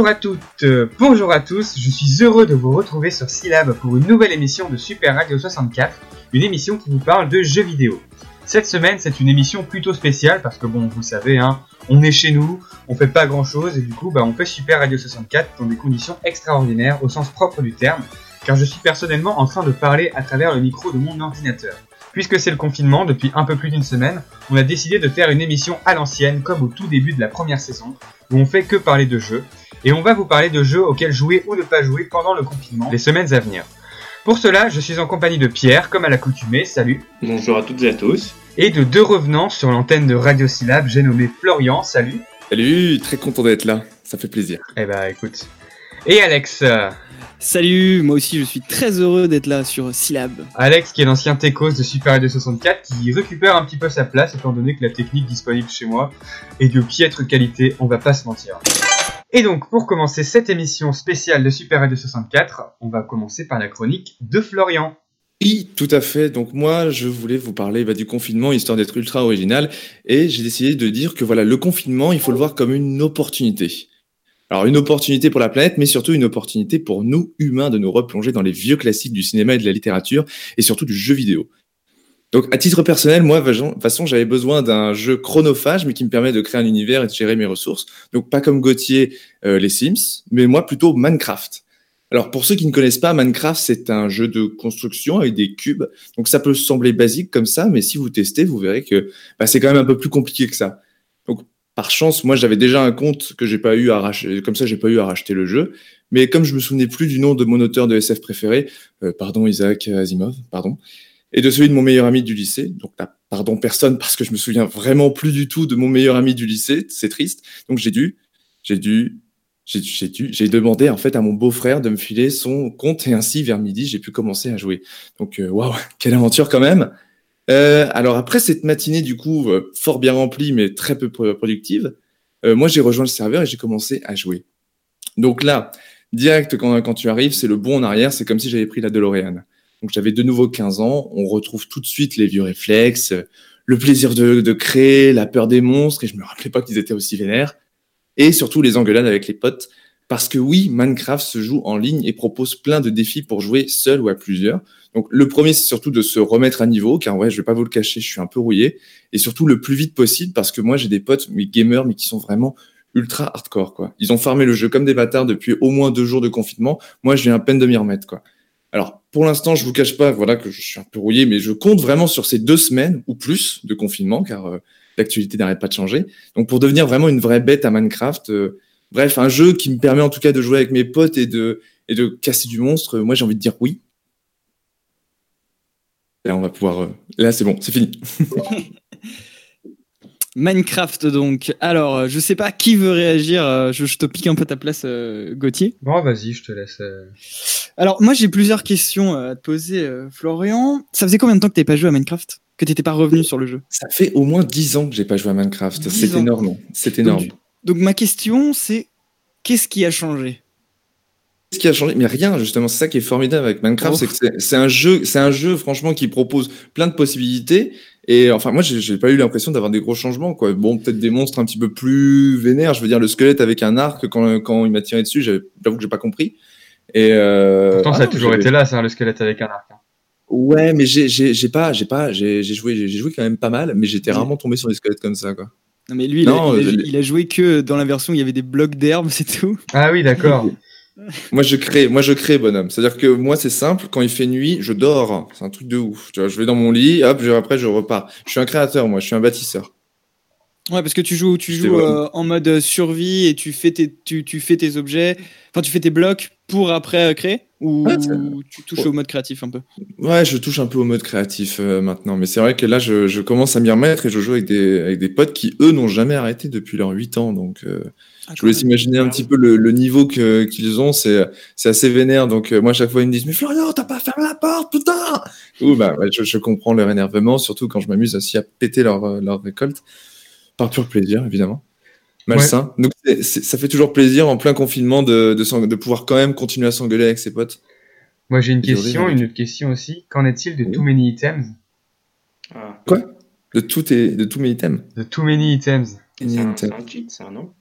Bonjour à toutes, euh, bonjour à tous, je suis heureux de vous retrouver sur Syllab pour une nouvelle émission de Super Radio 64, une émission qui vous parle de jeux vidéo. Cette semaine, c'est une émission plutôt spéciale parce que bon, vous savez, hein, on est chez nous, on fait pas grand chose et du coup, bah, on fait Super Radio 64 dans des conditions extraordinaires au sens propre du terme, car je suis personnellement en train de parler à travers le micro de mon ordinateur. Puisque c'est le confinement depuis un peu plus d'une semaine, on a décidé de faire une émission à l'ancienne comme au tout début de la première saison, où on fait que parler de jeux, et on va vous parler de jeux auxquels jouer ou ne pas jouer pendant le confinement, les semaines à venir. Pour cela, je suis en compagnie de Pierre, comme à l'accoutumée, salut. Bonjour à toutes et à tous. Et de deux revenants sur l'antenne de Radio Syllab, j'ai nommé Florian, salut. Salut, très content d'être là, ça fait plaisir. Eh bah écoute. Et Alex. Salut, moi aussi je suis très heureux d'être là sur Syllab. Alex qui est l'ancien techos de Super Radio 64 qui récupère un petit peu sa place étant donné que la technique disponible chez moi est de piètre qualité, on va pas se mentir. Et donc pour commencer cette émission spéciale de Super Radio 64, on va commencer par la chronique de Florian. Oui, tout à fait. Donc moi, je voulais vous parler bah, du confinement, histoire d'être ultra original, et j'ai décidé de dire que voilà, le confinement, il faut le voir comme une opportunité. Alors une opportunité pour la planète, mais surtout une opportunité pour nous, humains, de nous replonger dans les vieux classiques du cinéma et de la littérature, et surtout du jeu vidéo. Donc à titre personnel, moi, de toute façon, j'avais besoin d'un jeu chronophage, mais qui me permet de créer un univers et de gérer mes ressources. Donc pas comme Gauthier, euh, les Sims, mais moi plutôt Minecraft. Alors pour ceux qui ne connaissent pas, Minecraft, c'est un jeu de construction avec des cubes. Donc ça peut sembler basique comme ça, mais si vous testez, vous verrez que bah, c'est quand même un peu plus compliqué que ça. Donc par chance, moi j'avais déjà un compte que j'ai pas eu à racheter, comme ça j'ai pas eu à racheter le jeu. Mais comme je me souvenais plus du nom de mon auteur de SF préféré, euh, pardon Isaac Asimov, pardon, et de celui de mon meilleur ami du lycée, donc pardon personne parce que je me souviens vraiment plus du tout de mon meilleur ami du lycée, c'est triste. Donc j'ai dû, j'ai dû, j'ai dû, j'ai demandé en fait à mon beau-frère de me filer son compte et ainsi vers midi j'ai pu commencer à jouer. Donc euh, waouh, quelle aventure quand même. Euh, alors après cette matinée du coup euh, fort bien remplie mais très peu productive, euh, moi j'ai rejoint le serveur et j'ai commencé à jouer. Donc là, direct quand, quand tu arrives, c'est le bon en arrière, c'est comme si j'avais pris la DeLorean. Donc j'avais de nouveau 15 ans, on retrouve tout de suite les vieux réflexes, le plaisir de, de créer, la peur des monstres, et je me rappelais pas qu'ils étaient aussi vénères, et surtout les engueulades avec les potes, parce que oui, Minecraft se joue en ligne et propose plein de défis pour jouer seul ou à plusieurs. Donc le premier, c'est surtout de se remettre à niveau, car ouais, je vais pas vous le cacher, je suis un peu rouillé, et surtout le plus vite possible, parce que moi j'ai des potes, mes gamers, mais qui sont vraiment ultra hardcore, quoi. Ils ont farmé le jeu comme des bâtards depuis au moins deux jours de confinement. Moi, je viens à peine de m'y remettre, quoi. Alors, pour l'instant, je vous cache pas, voilà, que je suis un peu rouillé, mais je compte vraiment sur ces deux semaines ou plus de confinement, car euh, l'actualité n'arrête pas de changer. Donc, pour devenir vraiment une vraie bête à Minecraft, euh, bref, un jeu qui me permet en tout cas de jouer avec mes potes et de et de casser du monstre. Moi, j'ai envie de dire oui. Là, on va pouvoir. Euh... Là, c'est bon, c'est fini. Minecraft donc. Alors, je sais pas qui veut réagir. Je, je te pique un peu ta place, euh, Gauthier. Bon, vas-y, je te laisse. Euh. Alors, moi j'ai plusieurs questions à te poser, euh, Florian. Ça faisait combien de temps que t'avais pas joué à Minecraft? Que t'étais pas revenu sur le jeu? Ça fait au moins 10 ans que j'ai pas joué à Minecraft. 10 C'est énorme. C'est énorme. Donc, donc ma question c'est qu'est-ce qui a changé? Ce qui a changé, mais rien justement, c'est ça qui est formidable avec Minecraft, Oh. c'est que c'est- un jeu, c'est un jeu franchement qui propose plein de possibilités. Et enfin, moi, j'ai pas eu l'impression d'avoir des gros changements, quoi. Bon, peut-être des monstres un petit peu plus vénères. Je veux dire, le squelette avec un arc, quand, quand il m'a tiré dessus, j'avoue que j'ai pas compris. Et euh, Pourtant, ah ça a non, toujours été là, c'est un le squelette avec un arc. hein. Ouais, mais j'ai j'ai j'ai pas, j'ai pas, j'ai j'ai joué, j'ai j'ai joué quand même pas mal, mais j'étais rarement tombé sur des squelettes comme ça, quoi. Non mais lui il, Non, a, il, a, euh, il a joué que dans la version où il y avait des blocs d'herbe, c'est tout. Ah oui, d'accord. Moi, je crée, moi, je crée, bonhomme. C'est-à-dire que moi, c'est simple. Quand il fait nuit, je dors. C'est un truc de ouf. Tu vois, je vais dans mon lit, hop, je- après, je repars. Je suis un créateur, moi. Je suis un bâtisseur. Ouais, parce que tu joues, tu joues euh, en mode survie et tu fais tes, tu, tu fais tes objets, enfin tu fais tes blocs pour après euh, créer ou Ouais, tu touches au mode créatif un peu? Ouais, je touche un peu au mode créatif euh, maintenant. Mais c'est vrai que là, je, je commence à m'y remettre et je joue avec des, avec des potes qui, eux, n'ont jamais arrêté depuis leurs 8 ans. Donc, euh, Ah, je vous laisse imaginer un petit peu le, le niveau que, qu'ils ont. C'est, c'est assez vénère. Donc, euh, moi, à chaque fois, ils me disent, mais Florian, t'as pas fermé la porte, putain! Ouh, bah, ouais, je, je comprends leur énervement, surtout quand je m'amuse aussi à péter leur, leur récolte. Par pur plaisir, évidemment. Malsain. Donc, c'est- c'est- ça fait toujours plaisir en plein confinement de, de, pouvoir quand même continuer à s'engueuler avec ses potes. Moi, j'ai une question, une autre question aussi. Qu'en est-il de Oui. Too Many Items? Ah, Quoi? De tout et de tous mes items? De Too Many Items c'est un, c'est un cheat, ça, non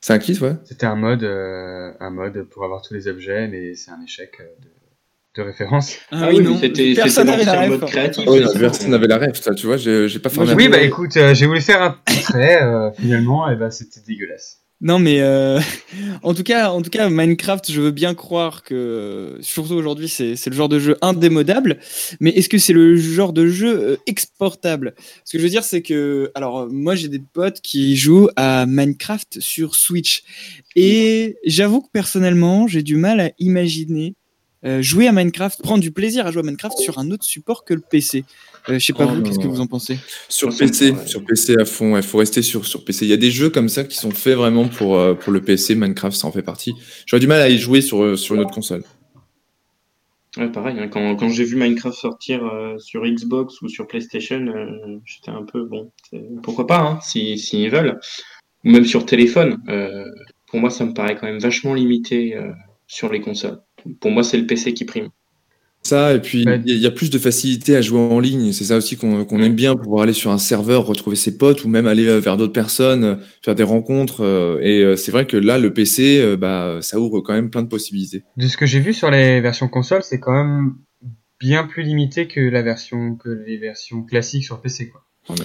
C'est un kit, ouais. C'était un mode, euh, un mode pour avoir tous les objets, mais c'est un échec euh, de, de référence. Ah, oui, mais c'était Personne n'avait la ref. créatif. Ah oui, ça. personne n'avait la ref, ça, tu vois, j'ai pas formé. Oui, bah écoute, euh, j'ai voulu faire un portrait, euh, finalement, et bah c'était dégueulasse. Non, mais euh, en tout cas, en tout cas, Minecraft, je veux bien croire que, surtout aujourd'hui, c'est c'est le genre de jeu indémodable. Mais est-ce que c'est le genre de jeu exportable? Ce que je veux dire, c'est que, alors, moi, j'ai des potes qui jouent à Minecraft sur Switch, et j'avoue que personnellement, j'ai du mal à imaginer euh, jouer à Minecraft, prendre du plaisir à jouer à Minecraft sur un autre support que le PC. Euh, je sais pas Oh vous, qu'est-ce que vous en pensez? Sur PC, sur PC à fond, il faut rester sur, sur PC. Il y a des jeux comme ça qui sont faits vraiment pour, euh, pour le PC, Minecraft, ça en fait partie. J'aurais du mal à y jouer sur, euh, sur une autre console. Ouais, pareil, hein, quand, quand j'ai vu Minecraft sortir euh, sur Xbox ou sur PlayStation, euh, j'étais un peu bon. Pourquoi pas, hein, si, si ils veulent. Ou même sur téléphone. euh, pour moi, ça me paraît quand même vachement limité euh, sur les consoles. Pour moi, c'est le PC qui prime. Ça, et puis il y, a- plus de facilité à jouer en ligne. C'est ça aussi qu'on aime bien, pouvoir aller sur un serveur, retrouver ses potes ou même aller euh, vers d'autres personnes, euh, faire des rencontres. euh, Et c'est vrai que là, le PC, bah, ça ouvre quand même plein de possibilités. De ce que j'ai vu sur les versions console, c'est quand même bien plus limité que la version que les versions classiques sur PC quoi.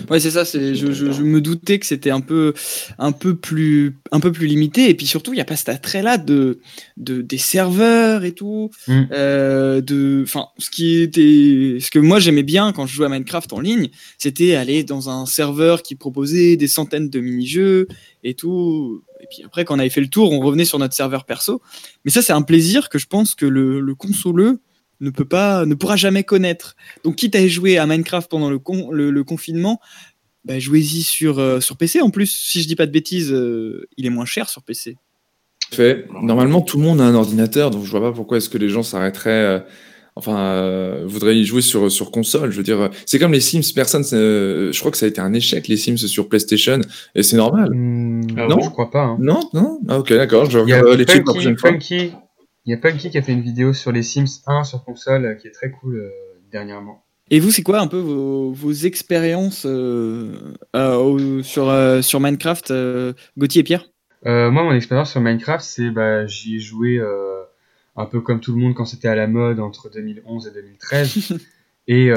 Ouais, c'est ça. C'est, je, je, je me doutais que c'était un peu, un peu plus, un peu plus limité. Et puis surtout, il y a pas cet attrait-là de, de des serveurs et tout. Mm. Euh, de, enfin, ce qui était, ce que moi j'aimais bien quand je jouais à Minecraft en ligne, c'était aller dans un serveur qui proposait des centaines de mini-jeux et tout. Et puis après, quand on avait fait le tour, on revenait sur notre serveur perso. Mais ça, c'est un plaisir que je pense que le, le consoleux ne peut pas, ne pourra jamais connaître. Donc, quitte à jouer à Minecraft pendant le, con- le, le confinement, bah, jouez-y sur, euh, sur PC. En plus, si je dis pas de bêtises, euh, il est moins cher sur PC. Fait. Normalement, tout le monde a un ordinateur, donc je vois pas pourquoi est-ce que les gens s'arrêteraient. euh, Enfin, euh, voudraient y jouer sur, sur console. Je veux dire, c'est comme les Sims. Personne, euh, je crois que ça a été un échec les Sims sur PlayStation, et c'est normal. Hmm, Ah non, bon je crois pas. Hein. Non, non. Ah, ok, d'accord. Je Il y a regarde les checker la Il y a Punky qui a fait une vidéo sur les Sims 1 sur console euh, qui est très cool euh, dernièrement. Et vous, c'est quoi un peu vos, vos expériences euh, euh, sur, euh, sur Minecraft, Gauthier et Pierre? Moi, mon expérience sur Minecraft, c'est bah, j'y ai joué un peu comme tout le monde quand c'était à la mode entre 2011 et 2013. et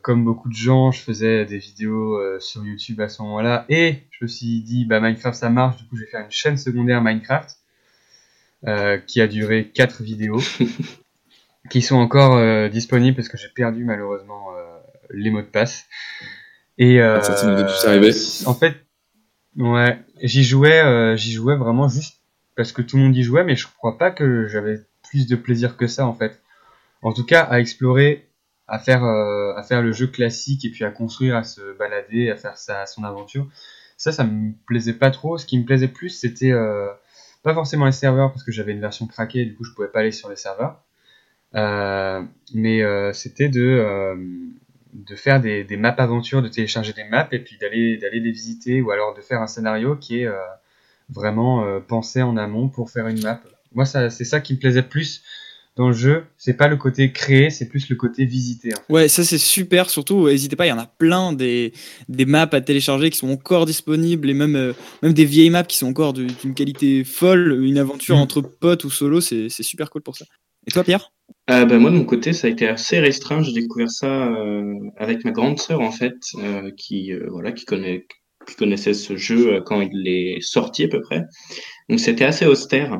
comme beaucoup de gens, je faisais des vidéos sur YouTube à ce moment-là. Et je me suis dit, bah Minecraft ça marche, du coup je vais faire une chaîne secondaire Minecraft qui a duré quatre vidéos, qui sont encore euh, disponibles parce que j'ai perdu malheureusement euh, les mots de passe. Et euh, Ah, ça, en fait, ouais, j'y jouais, euh, j'y jouais vraiment juste parce que tout le monde y jouait, mais je crois pas que j'avais plus de plaisir que ça en fait. En tout cas, à explorer, à faire, euh, à faire le jeu classique et puis à construire, à se balader, à faire sa, son aventure. Ça, ça me plaisait pas trop. Ce qui me plaisait plus, c'était euh, pas forcément les serveurs parce que j'avais une version craquée, du coup je pouvais pas aller sur les serveurs. Euh, mais euh, c'était de euh, faire des, maps aventures, de télécharger des maps et puis d'aller d'aller les visiter ou alors de faire un scénario qui est vraiment pensé en amont pour faire une map. Moi, ça, c'est ça qui me plaisait plus dans le jeu. C'est pas le côté créer, c'est plus le côté visiter. Ouais, ça c'est super. Surtout, euh, n'hésitez pas, il y en a plein des, des maps à télécharger qui sont encore disponibles et même, euh, même des vieilles maps qui sont encore d'une qualité folle. Une aventure Mm. entre potes ou solo, c'est c'est super cool pour ça. Et toi, Pierre? Euh, bah, moi, de mon côté, ça a été assez restreint. J'ai découvert ça euh, avec ma grande sœur, en fait, euh, qui, euh, voilà, qui, connaît, qui connaissait ce jeu euh, quand il est sorti à peu près. Donc, c'était assez austère.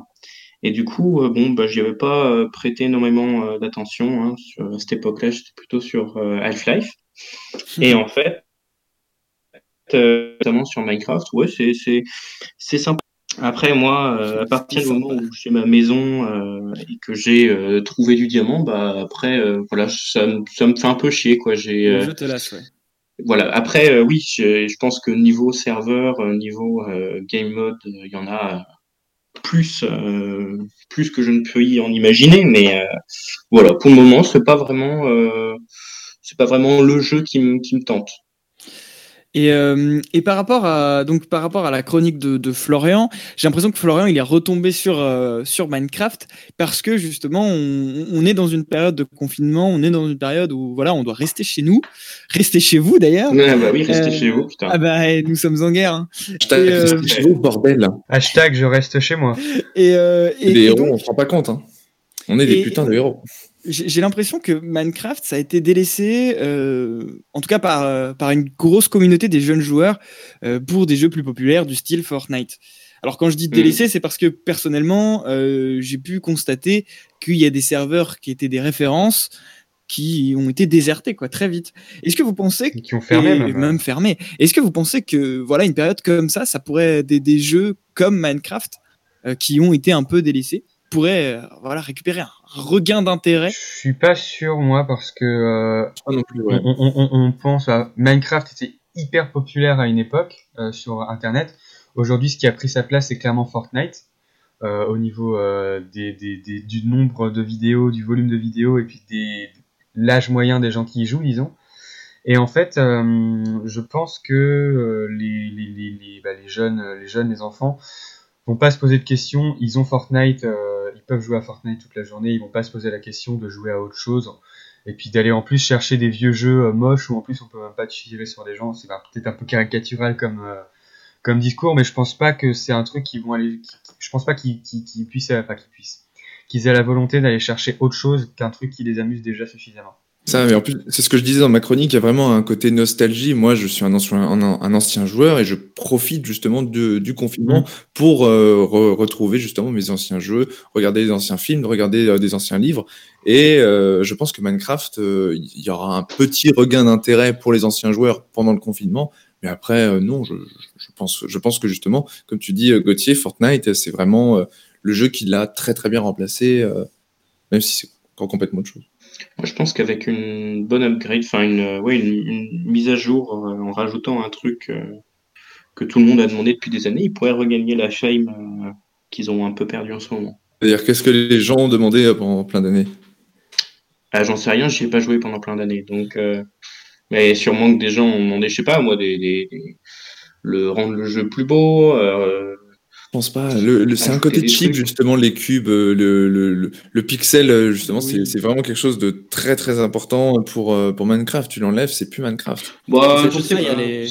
Et du coup, euh, bon, bah, j'y avais pas euh, prêté énormément euh, d'attention. Hein, sur, à cette époque-là, j'étais plutôt sur euh, Half-Life. Et en fait, euh, notamment sur Minecraft, ouais, c'est c'est c'est sympa. Après, moi, euh, à partir du moment où j'ai ma maison euh, et que j'ai euh, trouvé du diamant, bah après, euh, voilà, ça, me- ça me fait un peu chier, quoi. J'ai euh, jeu te lasse, ouais. voilà. Après, euh, oui, je, je pense que niveau serveur, niveau euh, game mode, il y en a plus, euh, plus que je ne peux y en imaginer. Mais euh, voilà, pour le moment, c'est pas vraiment, euh, c'est pas vraiment le jeu qui me qui me tente. Et, euh, et par rapport à donc par rapport à la chronique de, de Florian, j'ai l'impression que Florian il est retombé sur euh, sur Minecraft parce que justement on, on, est dans une période de confinement, on est dans une période où voilà on doit rester chez nous, rester chez vous d'ailleurs. Ah bah oui, rester chez vous. Putain. Ah bah nous sommes en guerre. Hein. Hashtag et, euh, chez vous bordel. Hashtag je reste chez moi. Et, euh, et les héros, donc, on se rend pas compte. Hein. On est des putains de héros j'ai l'impression que Minecraft, ça a été délaissé, euh, en tout cas par, euh, par une grosse communauté des jeunes joueurs euh, pour des jeux plus populaires du style Fortnite. Alors quand je dis délaissé, mmh. c'est parce que personnellement, euh, j'ai pu constater qu'il y a des serveurs qui étaient des références qui ont été désertés quoi très vite. Est-ce que vous pensez qui ont fermé et, même, même fermé Est-ce que vous pensez que voilà une période comme ça, ça pourrait des, des jeux comme Minecraft euh, qui ont été un peu délaissés? Pourrait euh, voilà récupérer un regain d'intérêt. Je suis pas sûr moi parce que euh, non plus, ouais. on, on, on, pense à Minecraft était hyper populaire à une époque euh, sur internet. Aujourd'hui, ce qui a pris sa place, c'est clairement Fortnite euh, au niveau euh, des, des, des, du nombre de vidéos, du volume de vidéos et puis des l'âge moyen des gens qui y jouent, disons. Et en fait, je pense que les, les, les, les, bah, les jeunes, les jeunes, les enfants vont pas se poser de questions. Ils ont Fortnite, euh, peuvent jouer à Fortnite toute la journée. Ils vont pas se poser la question de jouer à autre chose. Et puis d'aller en plus chercher des vieux jeux euh, moches où en plus on peut même pas tirer sur des gens. C'est peut-être un peu caricatural comme euh, comme discours, mais je pense pas que c'est un truc qui vont aller. Qui, je pense pas qu'ils qu qu puissent, qu'ils puissent, qu'ils aient la volonté d'aller chercher autre chose qu'un truc qui les amuse déjà suffisamment. Ça, mais en plus, c'est ce que je disais dans ma chronique, il y a vraiment un côté nostalgie. Moi, je suis un ancien, un, un ancien joueur et je profite justement de, du confinement pour euh, re retrouver justement mes anciens jeux, regarder des anciens films, regarder euh, des anciens livres. Et euh, je pense que Minecraft, il y aura un petit regain d'intérêt pour les anciens joueurs pendant le confinement. Mais après, non, je, je, pense, je pense que justement, comme tu dis, Gauthier, Fortnite, c'est vraiment le jeu qui l'a très très bien remplacé, même si c'est encore complètement autre chose. Moi, je pense qu'avec une bonne upgrade, enfin une, ouais, une, une, mise à jour euh, en rajoutant un truc euh, que tout le monde a demandé depuis des années, ils pourraient regagner la euh, qu'ils ont un peu perdu en ce moment. C'est-à-dire, qu'est-ce que les gens ont demandé pendant plein d'années? Ah, J'en sais rien, j'y ai pas joué pendant plein d'années. Donc, euh, mais sûrement que des gens ont demandé, je sais pas, moi, des, des, des le rendre le jeu plus beau. Euh, je pense pas. Le, le, c'est un côté cheap, justement, les cubes, le, le, le pixel, justement, oui. c'est vraiment quelque chose de très très important pour, pour Minecraft. Tu l'enlèves, c'est plus Minecraft. Bah, pour, ça, il y a les...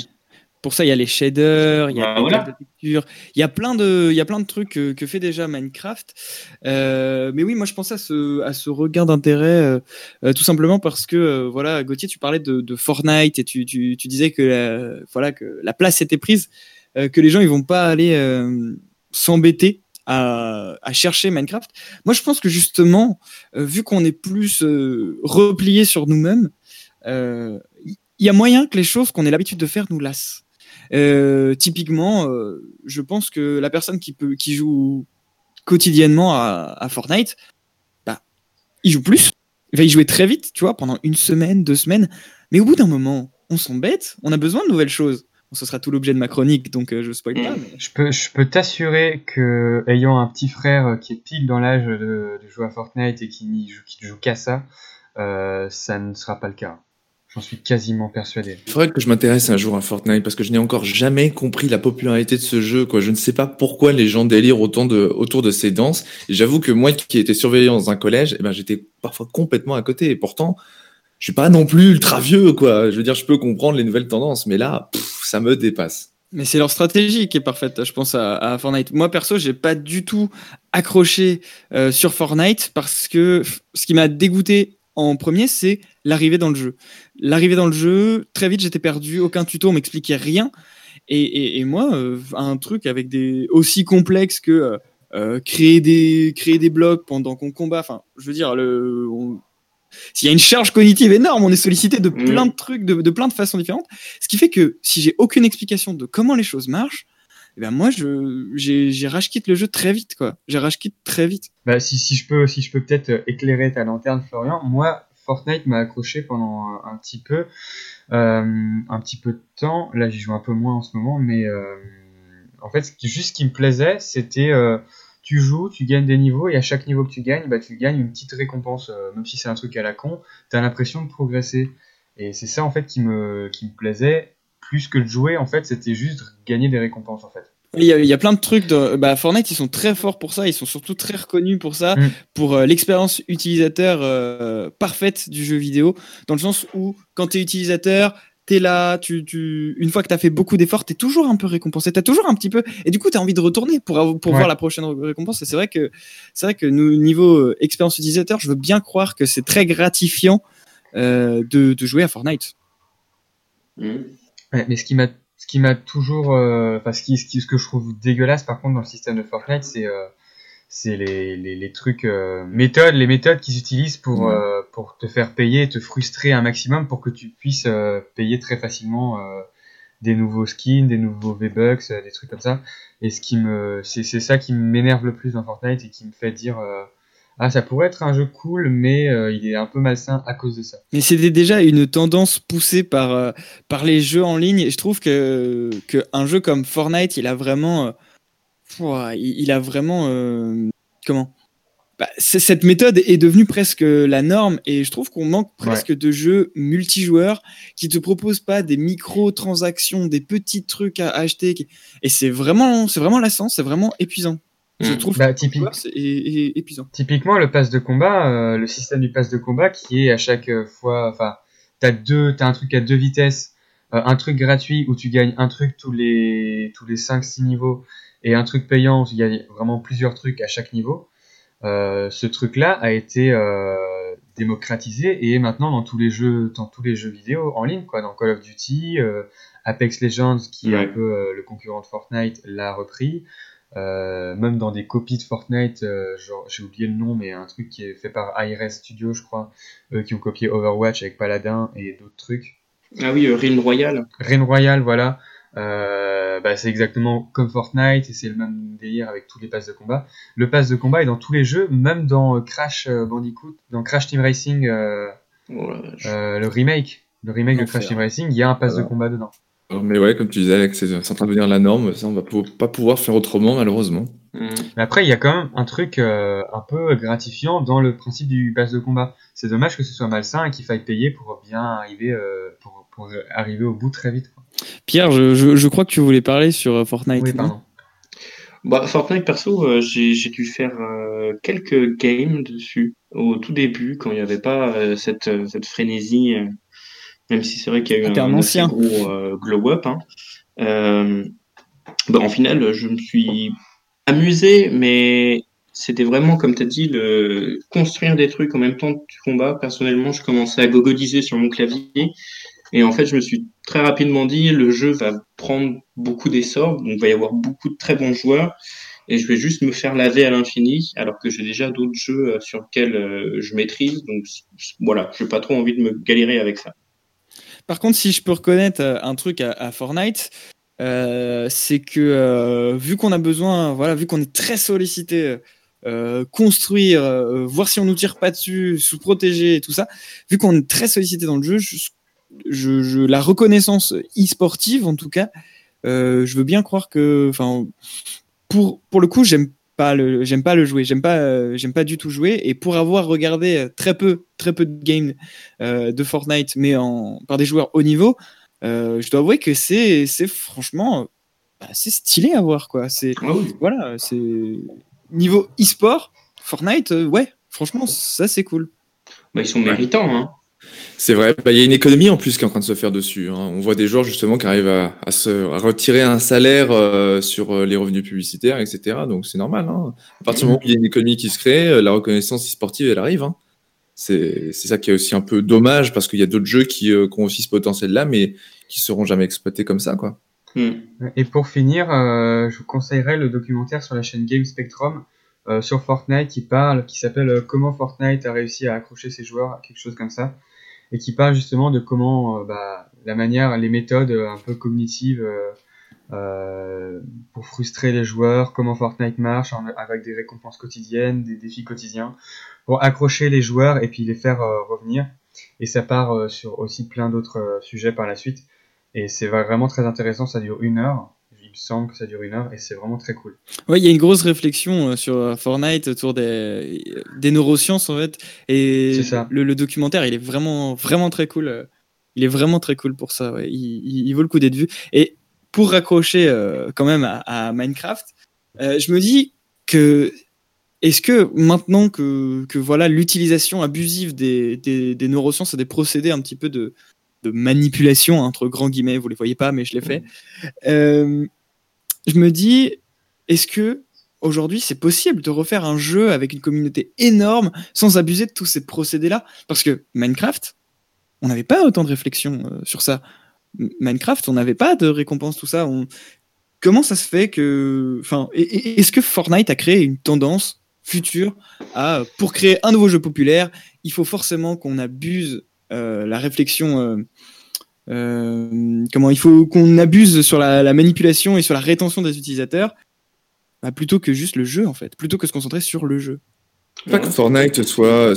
pour ça, il y a les shaders, il y a bah, voilà. de textures, il y a plein de, il y a plein de trucs que, que fait déjà Minecraft. Euh, mais oui, moi je pensais à ce, à ce regain d'intérêt, euh, tout simplement parce que, euh, voilà, Gauthier, tu parlais de, de Fortnite et tu, tu, tu disais que la, voilà, que la place était prise, euh, que les gens ils vont pas aller euh, s'embêter à, chercher Minecraft. Moi, je pense que justement, euh, vu qu'on est plus euh, replié sur nous-mêmes, il euh, y a moyen que les choses qu'on ait l'habitude de faire nous lassent. typiquement, je pense que la personne qui joue quotidiennement à, à Fortnite, bah, il joue plus, il va y jouer très vite, tu vois, pendant une semaine, deux semaines. Mais au bout d'un moment, on s'embête, on a besoin de nouvelles choses. Ce sera tout l'objet de ma chronique, donc euh, je spoil pas. Mais... Je peux, je peux t'assurer que, ayant un petit frère qui est pile dans l'âge de, de, jouer à Fortnite et qui ne joue, qu'à ça, euh, ça ne sera pas le cas. J'en suis quasiment persuadé. Il faudrait que je m'intéresse un jour à Fortnite parce que je n'ai encore jamais compris la popularité de ce jeu. Quoi. Je ne sais pas pourquoi les gens délirent autant de, autour de ces danses. J'avoue que moi qui étais surveillant dans un collège, eh ben, j'étais parfois complètement à côté. Et pourtant, je suis pas non plus ultra vieux, quoi. Je veux dire, je peux comprendre les nouvelles tendances, mais là, ça me dépasse. Mais c'est leur stratégie qui est parfaite, je pense, à, Fortnite. Moi, perso, j'ai pas du tout accroché euh, sur Fortnite parce que ce qui m'a dégoûté en premier, c'est l'arrivée dans le jeu. L'arrivée dans le jeu, très vite, j'étais perdu, aucun tuto, on m'expliquait rien. Et moi, euh, un truc avec des aussi complexe que euh, créer des créer des blocs pendant qu'on combat. Enfin, je veux dire, le, on, s'il y a une charge cognitive énorme, on est sollicité de plein de trucs, de, de, plein de façons différentes. Ce qui fait que si j'ai aucune explication de comment les choses marchent, eh ben moi, je, j'ai, rage quitte le jeu très vite, quoi. J'ai rage quitte très vite. Bah, si, si je peux, si je peux peut-être éclairer ta lanterne, Florian. Moi, Fortnite m'a accroché pendant un, un petit peu, euh, un petit peu de temps. Là, j'y joue un peu moins en ce moment, mais euh, en fait, juste ce qui me plaisait, c'était euh, tu joues, tu gagnes des niveaux, et à chaque niveau que tu gagnes, bah, tu gagnes une petite récompense, euh, même si c'est un truc à la con, tu as l'impression de progresser. Et c'est ça en fait qui me, qui me plaisait, plus que de jouer, en fait, c'était juste gagner des récompenses, en fait. Il y, a, il y a plein de trucs. De, bah, Fortnite, ils sont très forts pour ça. Ils sont surtout très reconnus pour ça, Mm. pour euh, l'expérience utilisateur euh, parfaite du jeu vidéo. Dans le sens où, quand tu es utilisateur, tu es là, tu, tu, une fois que tu as fait beaucoup d'efforts, tu es toujours un peu récompensé. Tu as toujours un petit peu. Et du coup, tu as envie de retourner pour, pour Ouais. voir la prochaine récompense. Et c'est vrai que, c'est vrai que nous, niveau euh, expérience utilisateur, je veux bien croire que c'est très gratifiant euh, de, de jouer à Fortnite. Ouais, mais ce qui m'a ce qui m'a toujours euh, enfin ce qui, ce qui ce que je trouve dégueulasse par contre dans le système de Fortnite c'est euh, c'est les, les, les trucs euh, méthodes les méthodes qu'ils utilisent pour Ouais. euh, pour te faire payer te frustrer un maximum pour que tu puisses euh, payer très facilement euh, des nouveaux skins des nouveaux V-Bucks euh, des trucs comme ça et ce qui me c'est c'est ça qui m'énerve le plus dans Fortnite et qui me fait dire euh, ah ça pourrait être un jeu cool mais euh, il est un peu malsain à cause de ça Mais c'était déjà une tendance poussée par, euh, par les jeux en ligne. Et je trouve que, que un jeu comme Fortnite, il a vraiment. Pouah, il, il a vraiment. euh, comment? Bah, Cette méthode est devenue presque la norme. Et je trouve qu'on manque presque de jeux multijoueurs qui te proposent pas des micro-transactions, des petits trucs à acheter. qui- Et c'est vraiment, c'est vraiment lassant, c'est vraiment épuisant. Je Mm. trouve Bah, que typique. c'est épuisant. Typiquement, le pass de combat, euh, le système du pass de combat qui est à chaque fois, enfin, t'as deux, t'as un truc à deux vitesses, euh, un truc gratuit où tu gagnes un truc tous les tous les 5-6 niveaux et un truc payant où tu gagnes vraiment plusieurs trucs à chaque niveau. Euh, ce truc-là a été euh, démocratisé et est maintenant dans tous les jeux, dans tous les jeux vidéo en ligne, quoi, dans Call of Duty, euh, Apex Legends qui est un peu le concurrent de Fortnite l'a repris. Même dans des copies de Fortnite, j'ai oublié le nom, mais un truc qui est fait par IRS Studio, je crois, qui ont copié Overwatch avec Paladin et d'autres trucs. Ah oui, Realm Royal. Reign Royal, voilà, euh, bah, c'est exactement comme Fortnite et c'est le même délire avec tous les passes de combat. Le pass de combat est dans tous les jeux, même dans euh, Crash euh, Bandicoot, dans Crash Team Racing, euh, Oh euh, le remake, le remake de. Crash Team Racing, il y a un pass de combat dedans. Alors, Mais ouais, comme tu disais, c'est en train de devenir la norme. Ça, on va pas pouvoir faire autrement, malheureusement. Mhm. Mais après, il y a quand même un truc euh, un peu gratifiant dans le principe du pass de combat. C'est dommage que ce soit malsain et qu'il faille payer pour bien arriver, euh, pour, pour arriver au bout très vite. Pierre, je, je, je crois que tu voulais parler sur euh, Fortnite. Oui, pardon. Bah, Fortnite, perso, euh, j'ai j'ai dû faire euh, quelques games dessus au tout début, quand il n'y avait pas euh, cette, euh, cette frénésie, euh, même si c'est vrai qu'il y a eu Ah, un ancien. gros euh, glow-up. Hein. Euh, bah, en final, je me suis amusé, mais c'était vraiment, comme tu as dit, le construire des trucs en même temps du combat. Personnellement, je commençais à gogodiser sur mon clavier. Et en fait, je me suis très rapidement dit, le jeu va prendre beaucoup d'essor, donc il va y avoir beaucoup de très bons joueurs, et je vais juste me faire laver à l'infini, alors que j'ai déjà d'autres jeux euh, sur lesquels euh, je maîtrise, donc voilà, j'ai pas trop envie de me galérer avec ça. Par contre, si je peux reconnaître euh, un truc à, Fortnite, c'est que vu qu'on a besoin, voilà, vu qu'on est très sollicité, construire, voir si on nous tire pas dessus, se protéger et tout ça, vu qu'on est très sollicité dans le jeu, je, je, je- la reconnaissance e-sportive en tout cas, euh, je veux bien croire que, enfin, pour pour le coup, j'aime pas le j'aime pas le jouer, j'aime pas euh, j'aime pas du tout jouer et pour avoir regardé euh, très peu très peu de games euh, de Fortnite mais en par des joueurs haut niveau, euh, je dois avouer que c'est c'est franchement bah, c'est stylé à voir quoi. C'est Ah oui. voilà, c'est niveau e-sport, Fortnite, euh, ouais, franchement ça c'est cool. Bah, ils sont méritants, hein. C'est vrai, bah, il y a une économie en plus qui est en train de se faire dessus. hein. On voit des joueurs justement qui arrivent à, à se à retirer un salaire euh, sur euh, les revenus publicitaires, etc. Donc c'est normal. Hein. À partir du moment où il y a une économie qui se crée, euh, la reconnaissance sportive, elle arrive. Hein. C'est ça qui est aussi un peu dommage parce qu'il y a d'autres jeux qui, euh, qui ont aussi ce potentiel-là, mais qui seront jamais exploités comme ça, quoi. Hmm. Et pour finir, euh, je vous conseillerais le documentaire sur la chaîne Game Spectrum euh, sur Fortnite qui parle, qui s'appelle euh, Comment Fortnite a réussi à accrocher ses joueurs, quelque chose comme ça, et qui parle justement de comment euh, bah, la manière, les méthodes euh, un peu cognitives euh, pour frustrer les joueurs, comment Fortnite marche avec des récompenses quotidiennes, des défis quotidiens, pour accrocher les joueurs et puis les faire revenir. Et ça part sur aussi plein d'autres sujets par la suite. Et c'est vraiment très intéressant, ça dure une heure. Semble que ça dure une heure et c'est vraiment très cool. Ouais, il y a une grosse réflexion euh, sur euh, Fortnite autour des, des neurosciences en fait. Et ça. Le, le documentaire, il est vraiment, vraiment très cool. euh. il est vraiment très cool pour ça. Ouais. Il, il, vaut le coup d'être vu. Et pour raccrocher euh, quand même à, à Minecraft, euh, je me dis que est-ce que maintenant que, que voilà l'utilisation abusive des, des, des, neurosciences et des procédés un petit peu de, de manipulation entre grands guillemets, vous les voyez pas, mais je l'ai fait. Euh, je me dis, est-ce que aujourd'hui c'est possible de refaire un jeu avec une communauté énorme sans abuser de tous ces procédés-là? Parce que Minecraft, on n'avait pas autant de réflexion euh, sur ça. Minecraft, on n'avait pas de récompense, tout ça. On... Comment ça se fait que, enfin, est-ce que Fortnite a créé une tendance futur à, pour créer un nouveau jeu populaire, il faut forcément qu'on abuse euh, la réflexion. Euh, comment il faut qu'on abuse sur la, la, manipulation et sur la rétention des utilisateurs bah, plutôt que juste le jeu en fait, plutôt que se concentrer sur le jeu. Pas que Fortnite soit,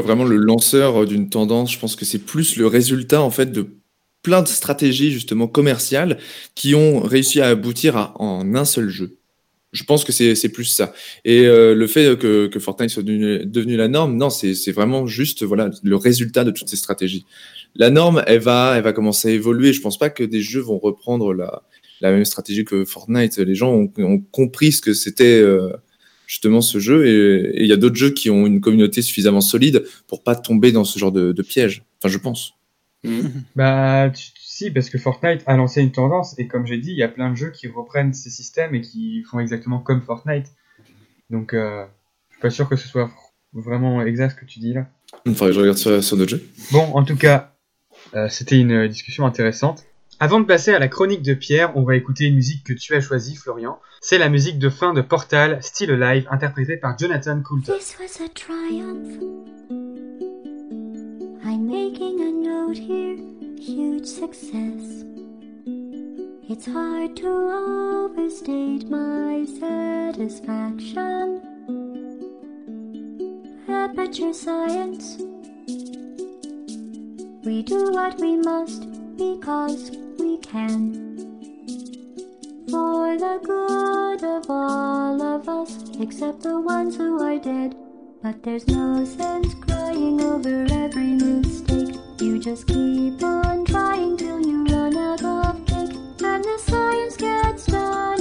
vraiment le lanceur d'une tendance, je pense que c'est plus le résultat en fait de plein de stratégies justement commerciales qui ont réussi à aboutir en un seul jeu. Je pense que c'est plus ça. Et euh, le fait que, que Fortnite soit devenu, devenu la norme, non, c'est vraiment juste voilà le résultat de toutes ces stratégies. La norme, elle va, elle va commencer à évoluer. Je pense pas que des jeux vont reprendre la, la même stratégie que Fortnite. Les gens ont, ont compris ce que c'était euh, justement ce jeu, et il y a d'autres jeux qui ont une communauté suffisamment solide pour pas tomber dans ce genre de, de piège. Enfin, je pense. Mmh. Bah, tu, si, parce que Fortnite a lancé une tendance, et comme j'ai dit, il y a plein de jeux qui reprennent ces systèmes et qui font exactement comme Fortnite. Donc, euh, je suis pas sûr que ce soit vraiment exact ce que tu dis là. Il faudrait que je regarde sur, sur d'autres jeux. Bon, en tout cas, euh, c'était une discussion intéressante. Avant de passer à la chronique de Pierre, on va écouter une musique que tu as choisie, Florian. C'est la musique de fin de Portal, Still Alive, interprétée par Jonathan Coulton. This was a triumph. I'm making a note here. huge success. It's hard to overstate my satisfaction. We do what we must because we can. For the good of all of us, except the ones who are dead. But there's no sense crying over every mistake. You just keep on trying till you run out of cake. And the science gets done,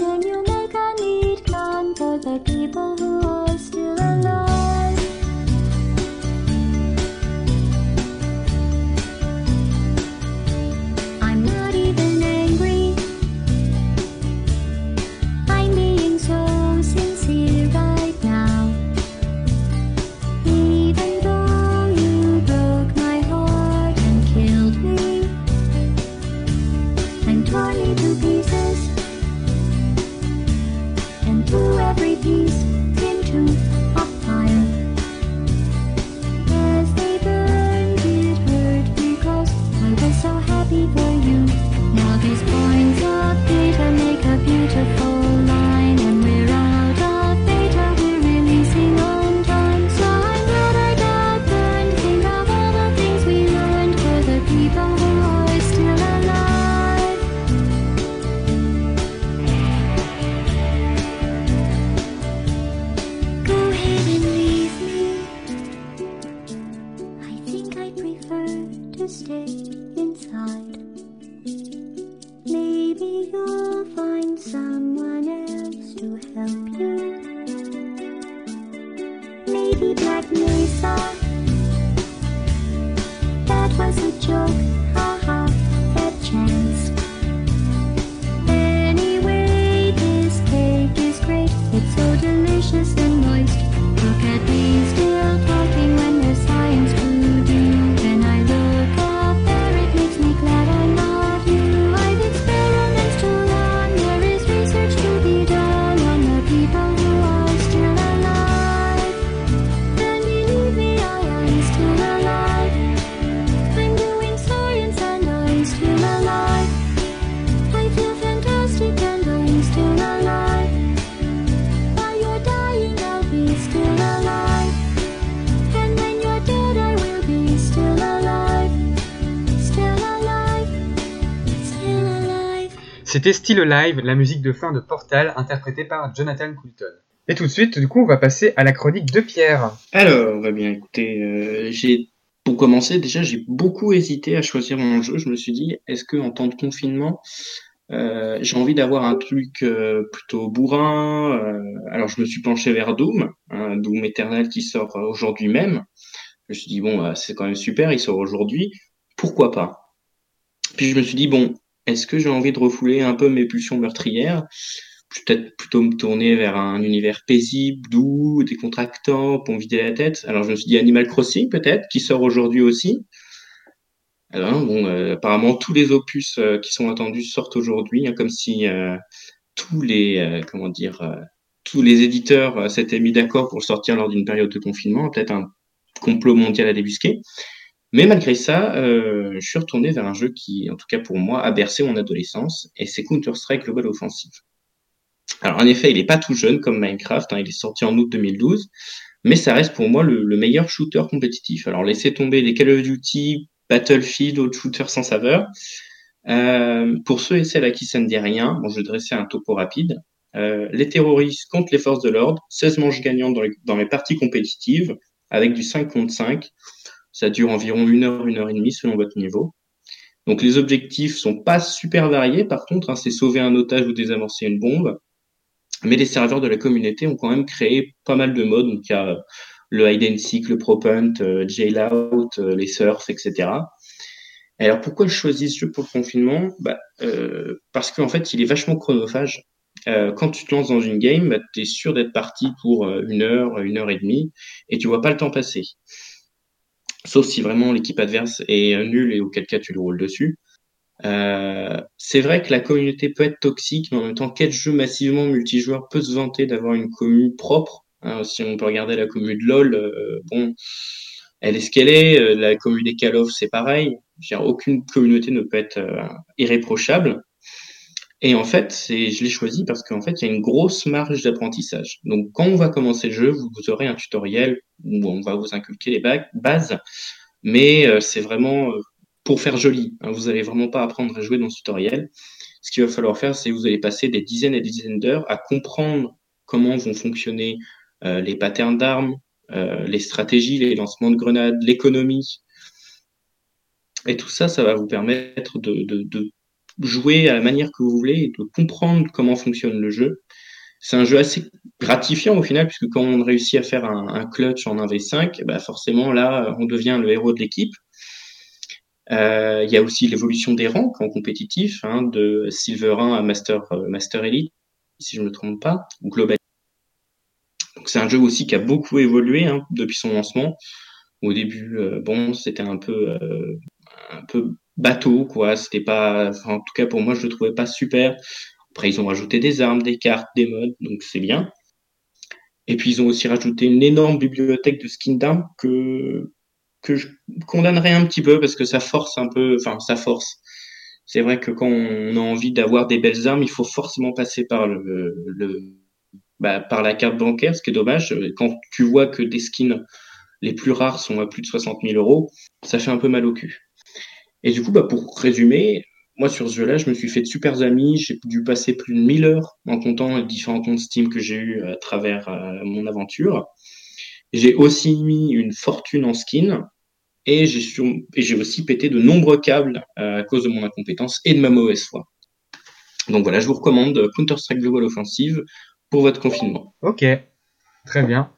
C'était Still Alive, la musique de fin de Portal, interprétée par Jonathan Coulton. Et tout de suite, du coup, on va passer à la chronique de Pierre. Alors, va bien écouter. euh, J'ai pour commencer, déjà, j'ai beaucoup hésité à choisir mon jeu. Je me suis dit, est-ce que en temps de confinement, euh, j'ai envie d'avoir un truc euh, plutôt bourrin. euh, alors je me suis penché vers Doom, hein, Doom Eternal qui sort aujourd'hui même. Je me suis dit bon, c'est quand même super, il sort aujourd'hui. Pourquoi pas? Puis je me suis dit bon, est-ce que j'ai envie de refouler un peu mes pulsions meurtrières? Peut-être plutôt me tourner vers un univers paisible, doux, décontractant, pour me vider la tête. Alors je me suis dit Animal Crossing peut-être, qui sort aujourd'hui aussi. Alors, bon, euh, apparemment tous les opus euh, qui sont attendus sortent aujourd'hui, hein, comme si euh, tous les euh, comment dire euh, tous les éditeurs s'étaient mis d'accord pour sortir lors d'une période de confinement, peut-être un complot mondial à débusquer. Mais malgré ça, euh, je suis retourné vers un jeu qui, en tout cas pour moi, a bercé mon adolescence, et c'est Counter-Strike Global Offensive. Alors en effet, il n'est pas tout jeune comme Minecraft, hein, il est sorti en août 2012, mais ça reste pour moi le, le meilleur shooter compétitif. Alors laissez tomber les Call of Duty, Battlefield, autres shooters sans saveur. Euh, pour ceux et celles à qui ça ne dit rien, bon, je vais dresser un topo rapide. Euh, les terroristes contre les forces de l'ordre, 16 manches gagnantes dans les, dans les parties compétitives, avec du 5 contre 5. Ça dure environ une heure, une heure et demie selon votre niveau. Donc les objectifs sont pas super variés, par contre, hein, c'est sauver un otage ou désamorcer une bombe. Mais les serveurs de la communauté ont quand même créé pas mal de modes. Donc il y a le hide and seek, le pro punt, euh, jail-out, euh, les surfs, etc. Et alors pourquoi je choisis ce jeu pour le confinement? Bah, euh, Parce qu'en fait, il est vachement chronophage. Euh, quand tu te lances dans une game, bah, tu es sûr d'être parti pour euh, une heure, une heure et demie, et tu vois pas le temps passer. Sauf si vraiment l'équipe adverse est nulle et auquel cas tu le roules dessus. Euh, c'est vrai que la communauté peut être toxique, mais en même temps, quel jeu massivement multijoueur peut se vanter d'avoir une commu propre hein, Si on peut regarder la commu de LoL, euh, bon, elle est ce qu'elle est. euh, La commu des Call of, c'est pareil. Je veux dire, aucune communauté ne peut être irréprochable. Et en fait, je l'ai choisi parce qu'en fait, il y a une grosse marge d'apprentissage. Donc, quand on va commencer le jeu, vous, aurez un tutoriel où on va vous inculquer les ba- bases, mais euh, c'est vraiment euh, pour faire joli. hein. vous allez vraiment pas apprendre à jouer dans ce tutoriel. Ce qu'il va falloir faire, c'est que vous allez passer des dizaines et des dizaines d'heures à comprendre comment vont fonctionner euh, les patterns d'armes, les stratégies, les lancements de grenades, l'économie. Et tout ça, ça va vous permettre de jouer à la manière que vous voulez et de comprendre comment fonctionne le jeu. C'est un jeu assez gratifiant au final, puisque quand on réussit à faire un, clutch en 1v5, bah forcément là, on devient le héros de l'équipe. Euh, Il y a aussi l'évolution des rangs en compétitif, hein, de Silver 1 à Master, euh, Master Elite, si je ne me trompe pas, ou Global. Donc c'est un jeu aussi qui a beaucoup évolué hein, depuis son lancement. Au début, euh, bon, c'était un peu, un peu bateau, quoi. C'était pas, enfin, en tout cas pour moi, je le trouvais pas super. Après, ils ont rajouté des armes, des cartes, des modes, donc c'est bien. Et puis ils ont aussi rajouté une énorme bibliothèque de skins d'armes que que je condamnerais un petit peu parce que ça force un peu, enfin ça force. C'est vrai que quand on a envie d'avoir des belles armes, il faut forcément passer par le, le bah, par la carte bancaire, ce qui est dommage. Quand tu vois que des skins les plus rares sont à plus de 60 000 euros, ça fait un peu mal au cul. Et du coup, bah, pour résumer, moi sur ce jeu-là, je me suis fait de super amis, j'ai dû passer plus de 1000 heures en comptant les différents comptes Steam que j'ai eu à travers euh, mon aventure. J'ai aussi mis une fortune en skin et j'ai sur... aussi pété de nombreux câbles euh, à cause de mon incompétence et de ma mauvaise foi. Donc voilà, je vous recommande Counter-Strike Global Offensive pour votre confinement. Ok, très bien.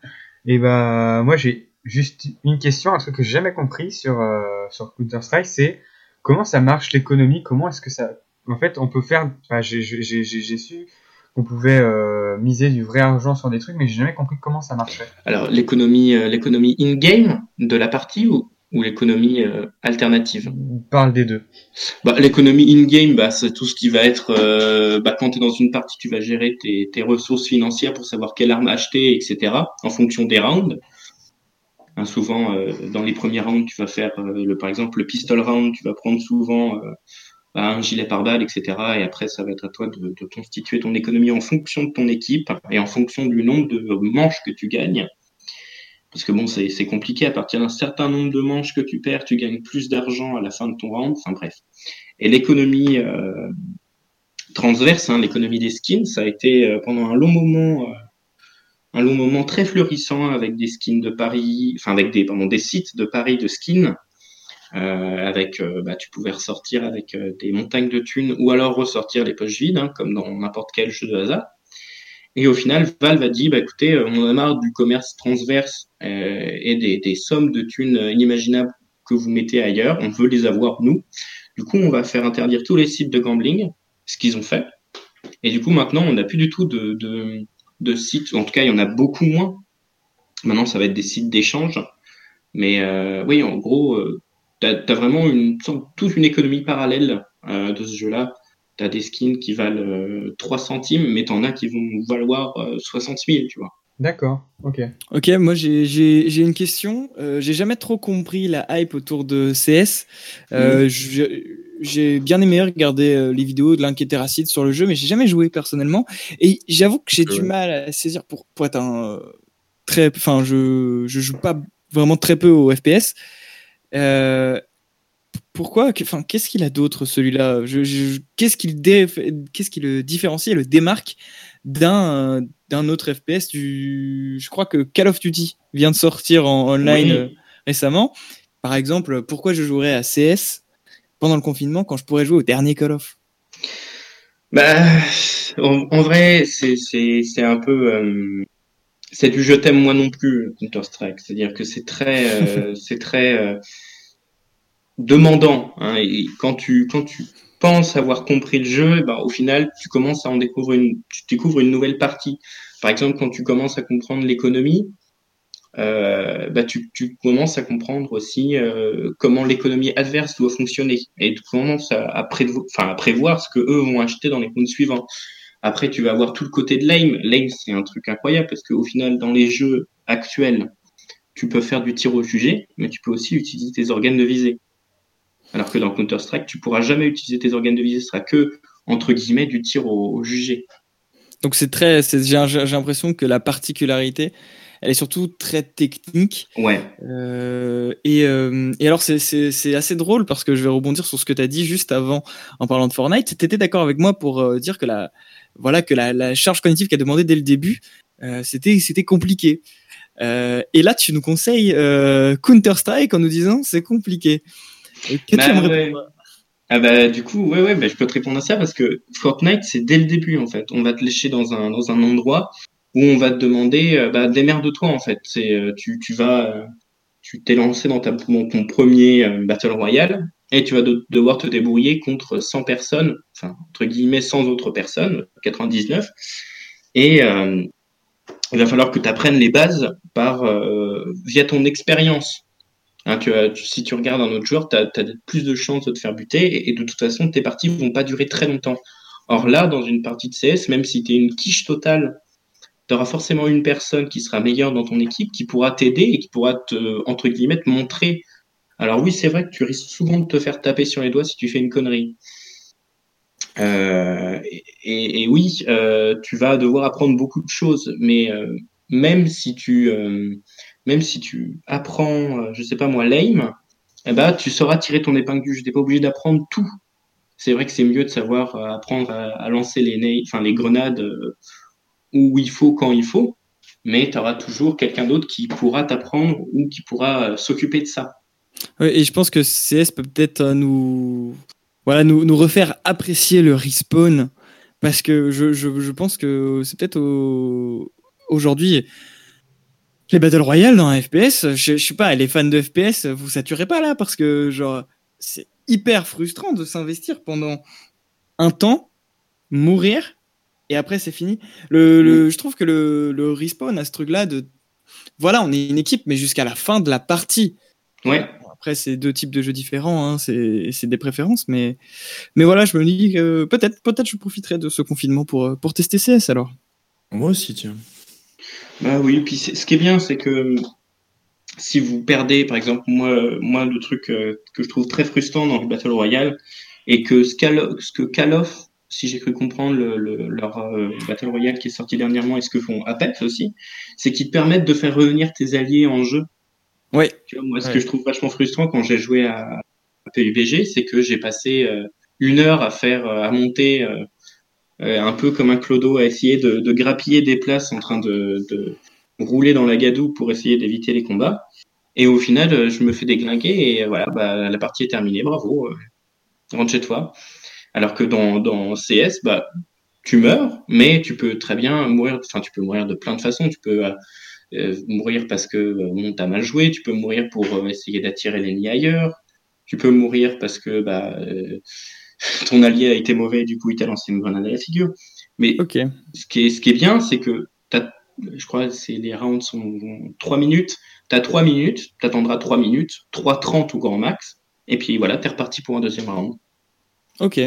Et bah moi j'ai juste une question, un truc que j'ai jamais compris sur euh, sur Counter Strike, c'est comment ça marche l'économie, comment est-ce que ça, en fait, on peut faire, enfin, j'ai su qu'on pouvait euh, miser du vrai argent sur des trucs, mais j'ai jamais compris comment ça marchait. Alors l'économie euh, l'économie in-game de la partie ou, ou l'économie euh, alternative? On parle des deux. bah, L'économie in-game, bah, c'est tout ce qui va être, bah, quand tu es dans une partie, tu vas gérer tes, tes ressources financières pour savoir quelle arme acheter, etc., en fonction des rounds. Hein, souvent, euh, dans les premiers rounds, tu vas faire, euh, le, par exemple, le pistol round, tu vas prendre souvent euh, un gilet pare-balles, etc., et après, ça va être à toi de, de constituer ton économie en fonction de ton équipe et en fonction du nombre de manches que tu gagnes. Parce que bon, c'est c'est compliqué. À partir d'un certain nombre de manches que tu perds, tu gagnes plus d'argent à la fin de ton round. Enfin bref. Et l'économie euh, transverse, hein, l'économie des skins, ça a été euh, pendant un long moment, euh, un long moment très fleurissant avec des skins de Paris, enfin avec des, pardon, des sites de Paris de skins euh, avec, euh, bah, tu pouvais ressortir avec euh, des montagnes de thunes ou alors ressortir les poches vides, hein, comme dans n'importe quel jeu de hasard. Et au final, Valve a dit, bah, écoutez, on a marre du commerce transverse et des, sommes de thunes inimaginables que vous mettez ailleurs. On veut les avoir, nous. Du coup, on va faire interdire tous les sites de gambling, ce qu'ils ont fait. Et du coup, maintenant, on n'a plus du tout de, de sites, en tout cas, il y en a beaucoup moins. Maintenant, ça va être des sites d'échange. Mais euh, oui, en gros, euh, t'as as vraiment une, toute une économie parallèle euh, de ce jeu-là. T'as des skins qui valent euh, 3 centimes, mais t'en as qui vont valoir euh, 60 000, tu vois. D'accord, ok. Ok, moi j'ai- j'ai j'ai une question. Euh, j'ai jamais trop compris la hype autour de CS. Euh, je- J'ai bien aimé regarder euh, les vidéos de l'Inquiétéracide sur le jeu, mais j'ai jamais joué personnellement. Et j'avoue que j'ai du mal à saisir pour, pour être un euh, très. Enfin, je, je joue pas vraiment très peu au FPS. Euh, pourquoi Enfin, qu'est-ce qu'il a d'autre celui-là? Qu'est-ce qu'il dé- qu'est-ce qui le différencie et le démarque d'un d'un autre FPS du... Je crois que Call of Duty vient de sortir en online Oui. récemment. Par exemple, pourquoi je jouerais à CS pendant le confinement quand je pourrais jouer au dernier Call of Bah, en, en vrai, c'est un peu euh, c'est du je t'aime moi non plus Counter Strike. C'est-à-dire que c'est très euh, c'est très euh, demandant. Hein, et quand tu quand tu penses avoir compris le jeu, bah, au final, tu commences à en découvrir une tu découvres une nouvelle partie. Par exemple, quand tu commences à comprendre l'économie, euh, bah, tu, commences à comprendre aussi euh, comment l'économie adverse doit fonctionner et tu commences à, prévoir ce que eux vont acheter dans les rounds suivants. Après, tu vas avoir tout le côté de l'aim. L'aim, c'est un truc incroyable parce qu'au final, dans les jeux actuels, tu peux faire du tir au jugé, mais tu peux aussi utiliser tes organes de visée. Alors que dans Counter-Strike, tu pourras jamais utiliser tes organes de visée, ce sera que, entre guillemets, du tir au, au jugé. Donc c'est très, j'ai l'impression que la particularité, elle est surtout très technique. Ouais. Euh, et, euh, et alors c'est- assez drôle parce que je vais rebondir sur ce que tu as dit juste avant en parlant de Fortnite. Tu étais d'accord avec moi pour euh, dire que la, voilà, que la, la charge cognitive qu'a demandé dès le début, c'était compliqué. Et là, tu nous conseilles Counter-Strike en nous disant c'est compliqué. Et que Bah, tu aimerais. Ah bah du coup ouais ouais bah, je peux te répondre à ça parce que Fortnite c'est dès le début en fait on va te lécher dans un dans un endroit où on va te demander euh, bah démerde-toi en fait. C'est euh, tu tu vas euh, tu t'es lancé dans ta ton premier battle royale et tu vas de- devoir te débrouiller contre 100 personnes enfin entre guillemets 100 autres personnes 99 et il va falloir que tu apprennes les bases par via ton expérience. Hein, si tu regardes un autre joueur, tu as, plus de chances de te faire buter et, et de toute façon, tes parties vont pas durer très longtemps. Or là, dans une partie de CS, même si tu es une quiche totale, tu auras forcément une personne qui sera meilleure dans ton équipe, qui pourra t'aider et qui pourra te, entre guillemets, te montrer. Alors oui, c'est vrai que tu risques souvent de te faire taper sur les doigts si tu fais une connerie. Euh, et, oui, euh, tu vas devoir apprendre beaucoup de choses, mais euh, même si tu même si tu apprends, je sais pas moi, l'aim, eh ben, tu sauras tirer ton épingle du jeu. T'es pas obligé d'apprendre tout. C'est vrai que c'est mieux de savoir apprendre à, lancer les, grenades où il faut, quand il faut, mais tu auras toujours quelqu'un d'autre qui pourra t'apprendre ou qui pourra euh, s'occuper de ça. Et je pense que CS peut peut-être euh, nous, voilà, nous, nous refaire apprécier le respawn parce que je, je, je pense que c'est peut-être au- aujourd'hui les Battle Royale dans un FPS. Je, je sais pas, les fans de FPS, vous saturez pas là parce que genre c'est hyper frustrant de s'investir pendant un temps, mourir et après c'est fini. Le, le- je trouve que le, le respawn a ce truc-là de voilà, on est une équipe, mais jusqu'à la fin de la partie. Ouais. Bon, Après, c'est deux types de jeux différents, hein, c'est des préférences, mais, mais voilà, je me dis que peut-être peut je profiterai de ce confinement pour, pour tester CS alors. Moi aussi, tiens. Bah oui, puis ce qui est bien, c'est que si vous perdez, par exemple, moi, moi le truc euh, que je trouve très frustrant dans le Battle Royale, et que ce, que Call of, si j'ai cru comprendre le, le- leur euh, Battle Royale qui est sorti dernièrement, et ce que font Apex aussi, c'est qu'ils te permettent de faire revenir tes alliés en jeu. Tu vois, moi, ce Ouais. que je trouve vachement frustrant quand j'ai joué à, à PUBG, c'est que j'ai passé euh, une heure à faire, euh, à monter euh, un peu comme un clodo, à essayer de, de grappiller des places en train de, de rouler dans la gadoue pour essayer d'éviter les combats. Et au final, je me fais déglinguer et voilà, bah, la partie est terminée. Bravo, euh, rentre chez toi. Alors que dans, dans CS, bah, tu meurs, mais tu peux très bien mourir. Enfin, tu peux mourir de plein de façons. Tu peux euh, euh, mourir parce que euh, bon, t'as mal joué. Tu peux mourir pour euh, essayer d'attirer l'ennemi ailleurs. Tu peux mourir parce que bah, euh, ton allié a été mauvais et du coup il t'a lancé une grenade à la figure. Mais Ok. ce qui est, ce qui est bien, c'est que t'as, je crois, c'est les rounds sont 3 minutes. T'as 3 minutes, t'attendras 3 minutes, 3.30 au grand max. Et puis voilà, t'es reparti pour un deuxième round. Ok.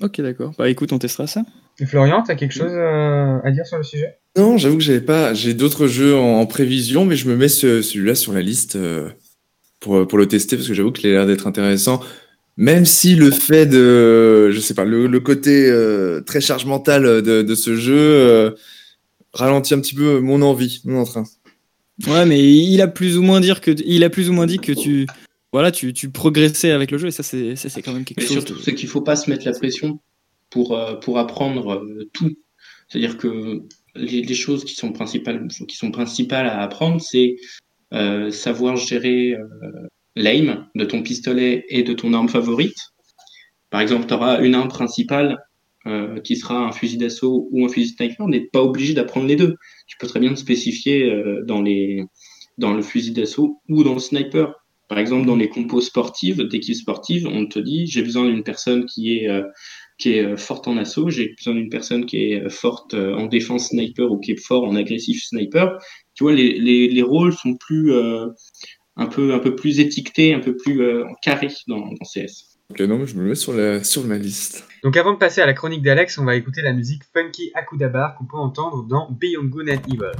Ok, d'accord. Bah écoute, on testera ça. Et Florian, t'as quelque chose euh, à dire sur le sujet? Non, j'avoue que j'avais pas. J'ai d'autres jeux en, en prévision, mais je me mets ce- celui-là sur la liste euh, pour, pour le tester parce que j'avoue qu'il a l'air d'être intéressant. Même si le fait de, je sais pas, le, le côté euh, très charge mentale de, de ce jeu euh, ralentit un petit peu mon envie, mon entrain. Ouais, mais il a plus ou moins dire que il a plus ou moins dit que tu voilà, tu, tu progressais avec le jeu et ça c'est ça c'est quand même quelque Mais chose. surtout, de- c'est qu'il faut pas se mettre la pression pour, euh, pour apprendre euh, tout. C'est-à-dire que les, les choses qui sont principales, qui sont principales à apprendre, c'est euh, savoir gérer l'aim de ton pistolet et de ton arme favorite. Par exemple, tu auras une arme principale euh, qui sera un fusil d'assaut ou un fusil sniper, n'est pas obligé d'apprendre les deux. Tu peux très bien te spécifier euh, dans, les, dans le fusil d'assaut ou dans le sniper. Par exemple, dans les compos sportives, d'équipes sportives, on te dit j'ai besoin d'une personne qui est euh, qui est euh, forte en assaut, j'ai besoin d'une personne qui est euh, forte euh, en défense sniper ou qui est fort en agressif sniper. Tu vois, les, les, les rôles sont plus euh, un peu un peu plus étiquetés, un peu plus euh, carrés dans, dans CS. Ok, non, mais je me mets sur, la, sur ma liste. Donc avant de passer à la chronique d'Alex, on va écouter la musique Funky Akudabar qu'on peut entendre dans Beyond Good and Evil.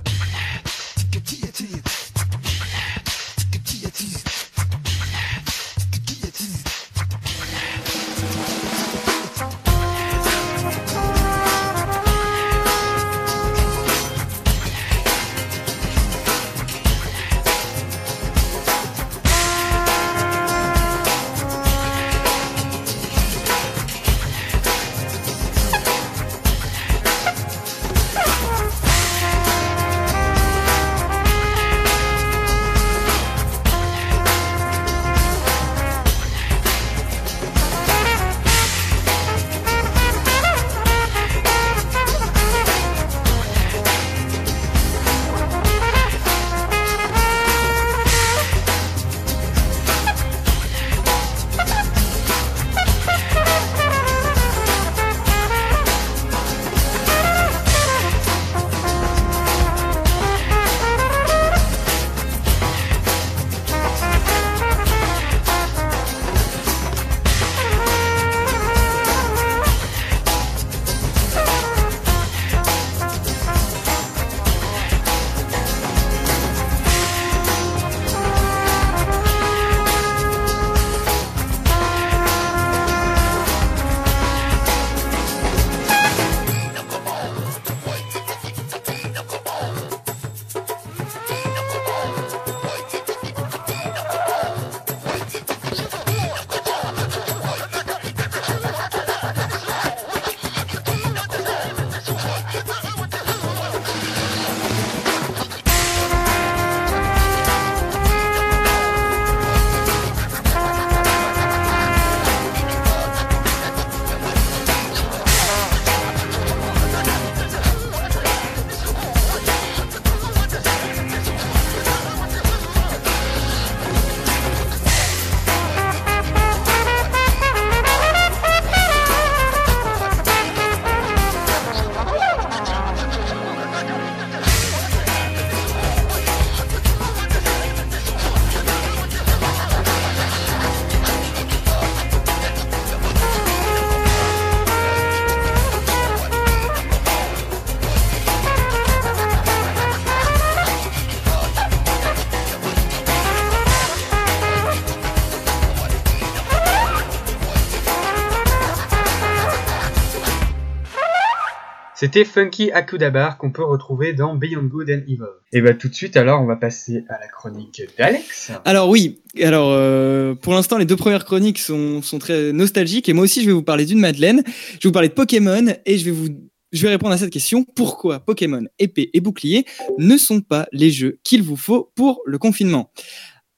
C'était Funky Akudabar qu'on peut retrouver dans Beyond Good and Evil. Et bah tout de suite alors on va passer à la chronique d'Alex. Alors oui, alors euh, pour l'instant les deux premières chroniques sont, sont très nostalgiques et moi aussi je vais vous parler d'une Madeleine, je vais vous parler de Pokémon et je vais vous je vais répondre à cette question pourquoi Pokémon épée et bouclier ne sont pas les jeux qu'il vous faut pour le confinement?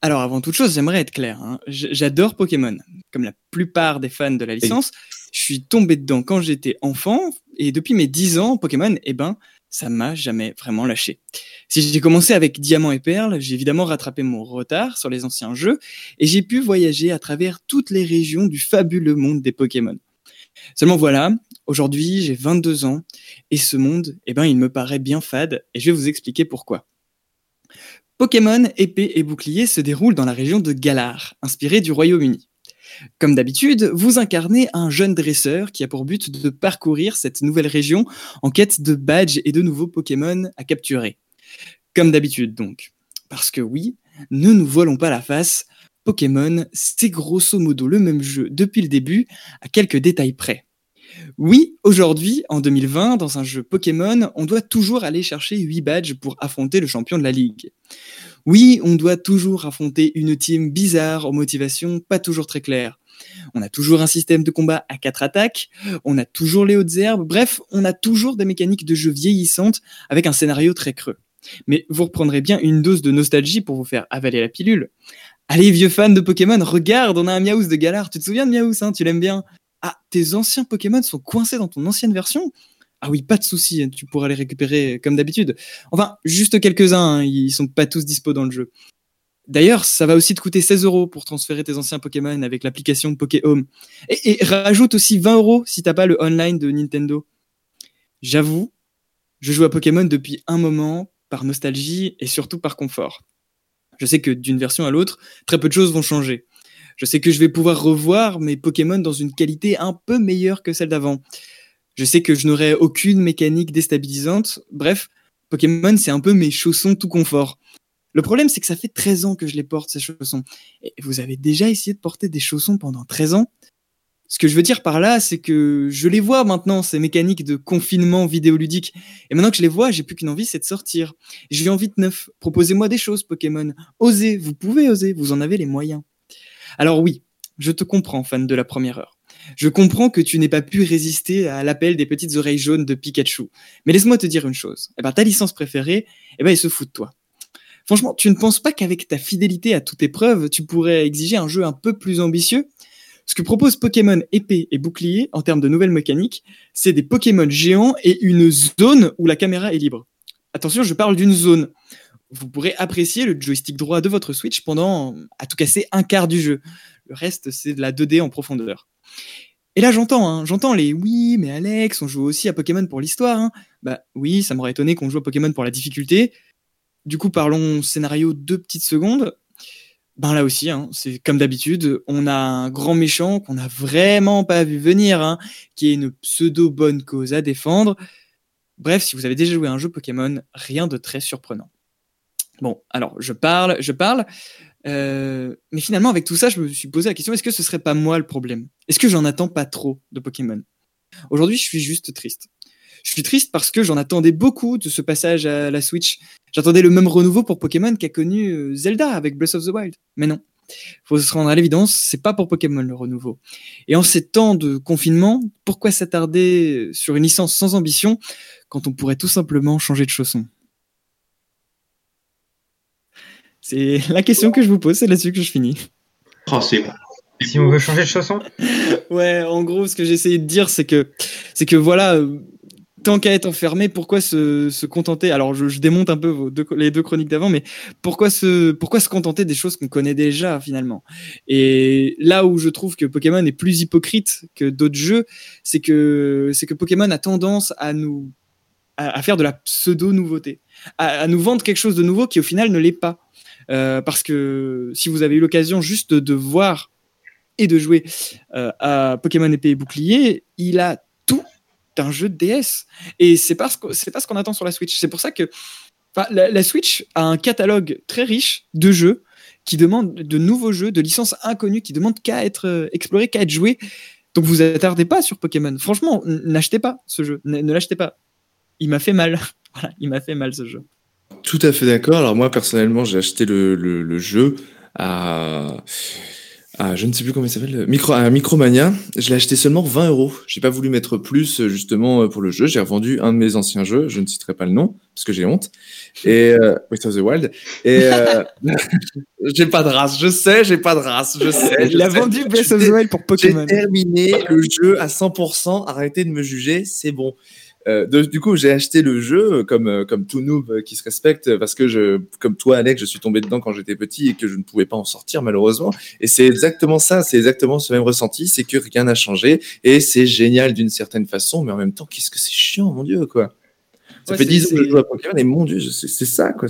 Alors, avant toute chose, j'aimerais être clair. hein. J'adore Pokémon. Comme la plupart des fans de la licence, je suis tombé dedans quand j'étais enfant. Et depuis mes 10 ans, Pokémon, eh ben, ça m'a jamais vraiment lâché. Si j'ai commencé avec Diamant et Perle, j'ai évidemment rattrapé mon retard sur les anciens jeux. Et j'ai pu voyager à travers toutes les régions du fabuleux monde des Pokémon. Seulement voilà, aujourd'hui j'ai 22 ans. Et ce monde, eh ben, il me paraît bien fade. Et je vais vous expliquer pourquoi. Pokémon épée et bouclier se déroule dans la région de Galar, inspirée du Royaume-Uni. Comme d'habitude, vous incarnez un jeune dresseur qui a pour but de parcourir cette nouvelle région en quête de badges et de nouveaux Pokémon à capturer. Comme d'habitude donc. Parce que oui, ne nous voilons pas la face, Pokémon, c'est grosso modo le même jeu depuis le début, à quelques détails près. Oui, aujourd'hui, en 2020, dans un jeu Pokémon, on doit toujours aller chercher 8 badges pour affronter le champion de la ligue. Oui, on doit toujours affronter une team bizarre aux motivations pas toujours très claires. On a toujours un système de combat à 4 attaques, on a toujours les hautes herbes, bref, on a toujours des mécaniques de jeu vieillissantes avec un scénario très creux. Mais vous reprendrez bien une dose de nostalgie pour vous faire avaler la pilule. Allez, vieux fan de Pokémon, regarde, on a un Miaous de Galar. Tu te souviens de Miaous, hein? Tu l'aimes bien? Ah, tes anciens Pokémon sont coincés dans ton ancienne version? Ah oui, pas de souci, hein, tu pourras les récupérer comme d'habitude. Enfin, juste quelques-uns, hein, ils sont pas tous dispo dans le jeu. D'ailleurs, ça va aussi te coûter 16 euros pour transférer tes anciens Pokémon avec l'application Pokéhome. Et, et rajoute aussi 20 euros si t'as pas le online de Nintendo. J'avoue, je joue à Pokémon depuis un moment, par nostalgie et surtout par confort. Je sais que d'une version à l'autre, très peu de choses vont changer. Je sais que je vais pouvoir revoir mes Pokémon dans une qualité un peu meilleure que celle d'avant. Je sais que je n'aurai aucune mécanique déstabilisante. Bref, Pokémon, c'est un peu mes chaussons tout confort. Le problème, c'est que ça fait 13 ans que je les porte, ces chaussons. Et vous avez déjà essayé de porter des chaussons pendant 13 ans? Ce que je veux dire par là, c'est que je les vois maintenant, ces mécaniques de confinement vidéoludique. Et maintenant que je les vois, j'ai plus qu'une envie, c'est de sortir. J'ai envie de neuf. Proposez-moi des choses, Pokémon. Osez, vous pouvez oser, vous en avez les moyens. Alors oui, je te comprends, fan de la première heure. Je comprends que tu n'aies pas pu résister à l'appel des petites oreilles jaunes de Pikachu. Mais laisse-moi te dire une chose. Eh ben, ta licence préférée, eh ben, il se fout de toi. Franchement, tu ne penses pas qu'avec ta fidélité à toute épreuve, tu pourrais exiger un jeu un peu plus ambitieux? Ce que propose Pokémon épée et bouclier en termes de nouvelles mécaniques, c'est des Pokémon géants et une zone où la caméra est libre. Attention, je parle d'une zone. Vous pourrez apprécier le joystick droit de votre Switch pendant, à tout casser, un quart du jeu. Le reste, c'est de la 2D en profondeur. Et là, j'entends, hein, j'entends les oui, mais Alex, on joue aussi à Pokémon pour l'histoire. Hein. Bah oui, ça m'aurait étonné qu'on joue à Pokémon pour la difficulté. Du coup, parlons scénario deux petites secondes. Ben là aussi, hein, c'est comme d'habitude, on a un grand méchant qu'on n'a vraiment pas vu venir, hein, qui est une pseudo bonne cause à défendre. Bref, si vous avez déjà joué à un jeu Pokémon, rien de très surprenant. Bon, alors je parle, je parle, euh, mais finalement avec tout ça, je me suis posé la question est-ce que ce serait pas moi le problème? Est-ce que j'en attends pas trop de Pokémon? Aujourd'hui, je suis juste triste. Je suis triste parce que j'en attendais beaucoup de ce passage à la Switch. J'attendais le même renouveau pour Pokémon qu'a connu euh, Zelda avec Breath of the Wild. Mais non. Faut se rendre à l'évidence, c'est pas pour Pokémon le renouveau. Et en ces temps de confinement, pourquoi s'attarder sur une licence sans ambition quand on pourrait tout simplement changer de chausson C'est la question que je vous pose, c'est là-dessus que je finis. Oh, c'est Si on veut changer de chanson, Ouais, en gros, ce que j'ai essayé de dire, c'est que, c'est que voilà, euh, tant qu'à être enfermé, pourquoi se, se contenter? Alors, je, je démonte un peu vos deux- les deux chroniques d'avant, mais pourquoi se, pourquoi se contenter des choses qu'on connaît déjà finalement? Et là où je trouve que Pokémon est plus hypocrite que d'autres jeux, c'est que, c'est que Pokémon a tendance à nous, à, à faire de la pseudo nouveauté, à, à nous vendre quelque chose de nouveau qui au final ne l'est pas. Euh, parce que si vous avez eu l'occasion juste de, voir et de jouer euh, à Pokémon épée et bouclier, il a tout un jeu de DS. Et c'est pas ce qu'on attend sur la Switch. C'est pour ça que la, Switch a un catalogue très riche de jeux qui demandent de nouveaux jeux, de licences inconnues, qui demandent qu'à être euh, explorés, qu'à être joués. Donc vous attardez pas sur Pokémon. Franchement, n'achetez pas ce jeu. Ne l'achetez pas. Il m'a fait mal. voilà, il m'a fait mal ce jeu. Tout à fait d'accord. Alors moi personnellement, j'ai acheté le, le, le jeu à, je ne sais plus comment il s'appelle. Micro, un Micromania. Je l'ai acheté seulement 20 euros. J'ai pas voulu mettre plus euh, justement euh, pour le jeu. J'ai revendu un de mes anciens jeux. Je ne citerai pas le nom parce que j'ai honte. Et euh, Breath of the Wild. Et euh, j'ai pas de race. Je sais, j'ai pas de race. Je sais. je Il a vendu Breath of the J'ai- Wild pour J'ai Pokémon. terminé le jeu à 100%. Arrêtez de me juger, c'est bon. Euh, de- du coup, j'ai acheté le jeu euh, comme euh, comme tout noob qui se respecte parce que je, comme toi, Alex, je suis tombé dedans quand j'étais petit et que je ne pouvais pas en sortir malheureusement. Et c'est exactement ça, c'est exactement ce même ressenti, c'est que rien n'a changé et c'est génial d'une certaine façon, mais en même temps, qu'est-ce que c'est chiant, mon dieu, quoi. Ça Ouais, fait c'est- 10 ans que je joue à Pokémon et mon dieu, c'est ça, quoi.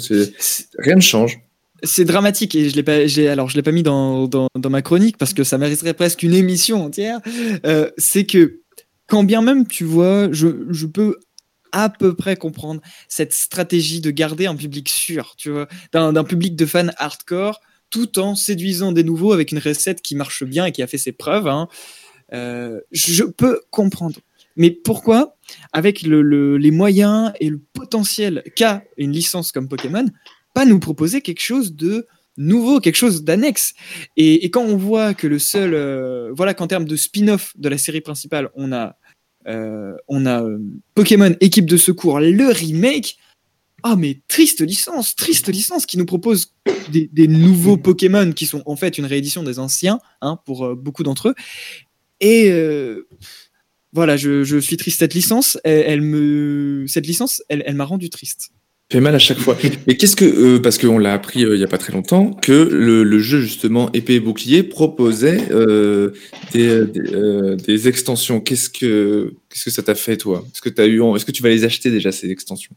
Rien ne change. C'est dramatique et je l'ai pas, j'ai, alors je l'ai pas mis dans, dans, dans ma chronique parce que ça mériterait presque une émission entière. Euh, c'est que quand bien même tu vois, je, je peux à peu près comprendre cette stratégie de garder un public sûr, tu vois, d'un, public de fans hardcore, tout en séduisant des nouveaux avec une recette qui marche bien et qui a fait ses preuves. hein. Euh, je peux comprendre. Mais pourquoi, avec le, le- les moyens et le potentiel qu'a une licence comme Pokémon, pas nous proposer quelque chose de nouveau, quelque chose d'annexe et, quand on voit que le seul, euh, voilà qu'en termes de spin-off de la série principale, on a, euh, on a euh, Pokémon équipe de secours, le remake. Ah mais triste licence, triste licence qui nous propose des, nouveaux Pokémon qui sont en fait une réédition des anciens, hein, pour beaucoup d'entre eux. Et voilà, je, suis triste. Cette licence, elle me, cette licence, elle, elle m'a rendu triste. Fait mal à chaque fois. Et qu'est-ce que, euh, parce qu'on l'a appris euh, il y a pas très longtemps, que le, le jeu justement épée et bouclier proposait euh, des, des, euh, des extensions. Qu'est-ce que, qu'est-ce que ça t'a fait toi? Est-ce que t'as eu, est-ce que tu vas les acheter déjà ces extensions?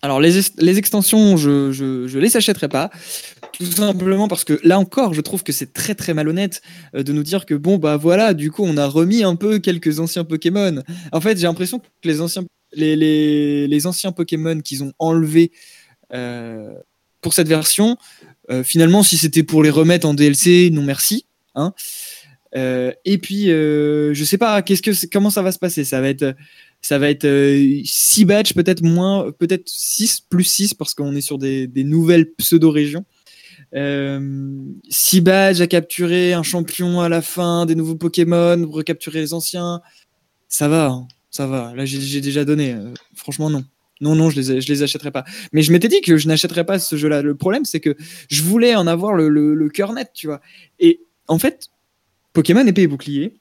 Alors les, es- les extensions, je, je, je les achèterai pas, tout simplement parce que là encore, je trouve que c'est très très malhonnête de nous dire que bon bah voilà, du coup on a remis un peu quelques anciens Pokémon. En fait, j'ai l'impression que les anciens les, anciens Pokémon qu'ils ont enlevés euh, pour cette version, euh, finalement si c'était pour les remettre en DLC, non merci. Hein. Euh, et puis je sais pas, qu'est-ce que comment ça va se passer? Ça va être ça va être 6 badges, peut-être moins, peut-être 6, plus 6, parce qu'on est sur des, des nouvelles pseudo-régions. 6 badges à capturer, un champion à la fin, des nouveaux Pokémon, recapturer les anciens. Ça va, hein, ça va. Là, j'ai déjà donné. euh, franchement, non. Non, non, je les, les achèterai pas. Mais je m'étais dit que je n'achèterais pas ce jeu-là. Le problème, c'est que je voulais en avoir le, cœur net, tu vois. Et en fait, Pokémon épée et bouclier,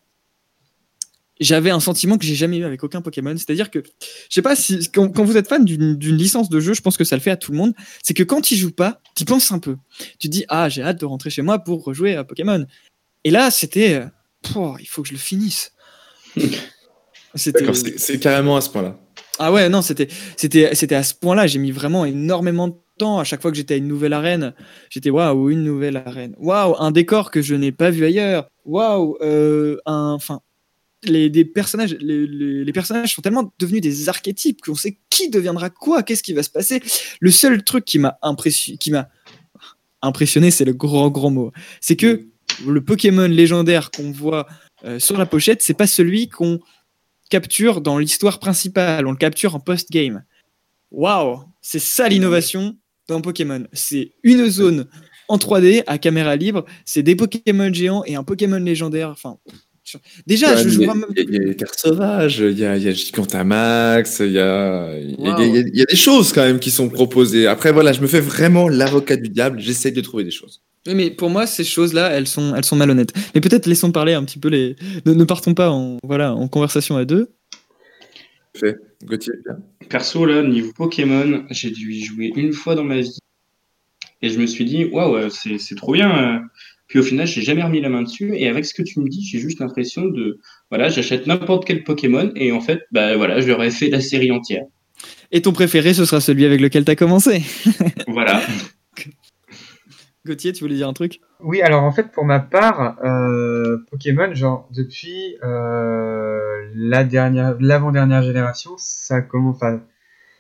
j'avais un sentiment que j'ai jamais eu avec aucun Pokémon. C'est-à-dire que, je sais pas si, quand, vous êtes fan d'une licence de jeu, je pense que ça le fait à tout le monde, c'est que quand tu joues pas, tu penses un peu. Tu dis, ah, j'ai hâte de rentrer chez moi pour rejouer à Pokémon. Et là, c'était, euh, il faut que je le finisse. C'est carrément à ce point-là. Ah ouais, non, c'était, c'était, c'était à ce point-là. J'ai mis vraiment énormément de temps. À chaque fois que j'étais à une nouvelle arène, j'étais waouh, une nouvelle arène. Waouh, un décor que je n'ai pas vu ailleurs. Waouh, euh, un, enfin, les des personnages, les, les- les personnages sont tellement devenus des archétypes qu'on sait qui deviendra quoi, qu'est-ce qui va se passer. Le seul truc qui m'a impressionné, qui m'a impressionné, c'est le grand grand mot. C'est que le Pokémon légendaire qu'on voit euh, sur la pochette, c'est pas celui qu'on capture dans l'histoire principale, on le capture en post-game. Waouh, c'est ça l'innovation dans Pokémon. C'est une zone en 3D à caméra libre, c'est des Pokémon géants et un Pokémon légendaire. Enfin, déjà, je a, même. il y a- les terres sauvages, il y a, il y a Gigantamax, il y a, Wow. y a des choses quand même qui sont proposées. Après, voilà, je me fais vraiment l'avocat du diable, j'essaie de trouver des choses. Oui, mais pour moi, ces choses-là, elles sont, elles sont malhonnêtes. Mais peut-être laissons parler un petit peu les. Ne, ne partons pas en, voilà, en conversation à deux. Fait. Gauthier, bien. Perso, là, niveau Pokémon, j'ai dû y jouer une fois dans ma vie. Et je me suis dit, waouh, euh, c'est c'est trop bien. euh. Puis au final, j'ai jamais remis la main dessus. Et avec ce que tu me dis, j'ai juste l'impression de, voilà, j'achète n'importe quel Pokémon. Et en fait, bah voilà, je leur ai fait la série entière. Et ton préféré, ce sera celui avec lequel tu as commencé. Voilà. Gauthier, tu voulais dire un truc? Oui, alors en fait, pour ma part, euh, Pokémon, genre depuis euh, la dernière, l'avant-dernière génération, ça commence, enfin,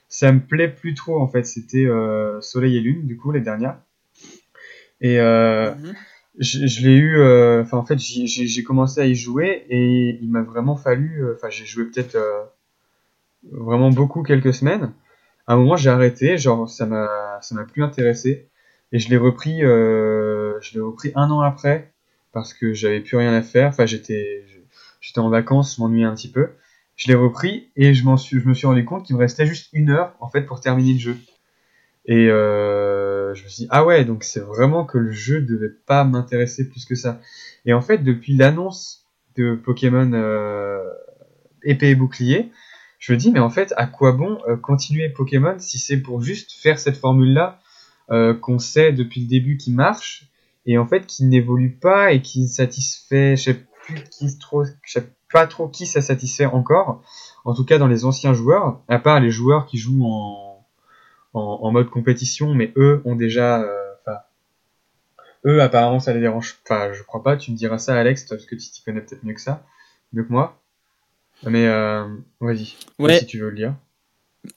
ça me plaît plus trop en fait. C'était euh, Soleil et Lune, du coup, les dernières. Et euh, je, je l'ai eu, enfin en fait, j'ai commencé à y jouer et il m'a vraiment fallu, enfin j'ai joué peut-être vraiment beaucoup quelques semaines. À un moment, j'ai arrêté, genre ça m'a, ça m'a plus intéressé et je l'ai repris, euh, je l'ai repris un an après parce que j'avais plus rien à faire. Enfin, j'étais j'étais en vacances, je m'ennuyais un petit peu. Je l'ai repris et je, m'en suis, je me suis rendu compte qu'il me restait juste une heure en fait pour terminer le jeu. Et euh, je me suis dit, ah ouais, donc c'est vraiment que le jeu devait pas m'intéresser plus que ça. Et en fait, depuis l'annonce de Pokémon euh, épée et bouclier, je me dis, mais en fait, à quoi bon euh, continuer Pokémon si c'est pour juste faire cette formule-là euh, qu'on sait depuis le début qui marche et en fait qui n'évolue pas et qui satisfait, je sais plus qui trop, je sais pas trop qui ça satisfait encore. En tout cas, dans les anciens joueurs, à part les joueurs qui jouent en, en, en mode compétition, mais eux ont déjà, euh, enfin, eux apparemment ça les dérange pas. Je crois pas. Tu me diras ça, Alex, parce que tu t'y connais peut-être mieux que ça, mieux que moi. Mais euh, vas-y, Ouais. si tu veux le lire.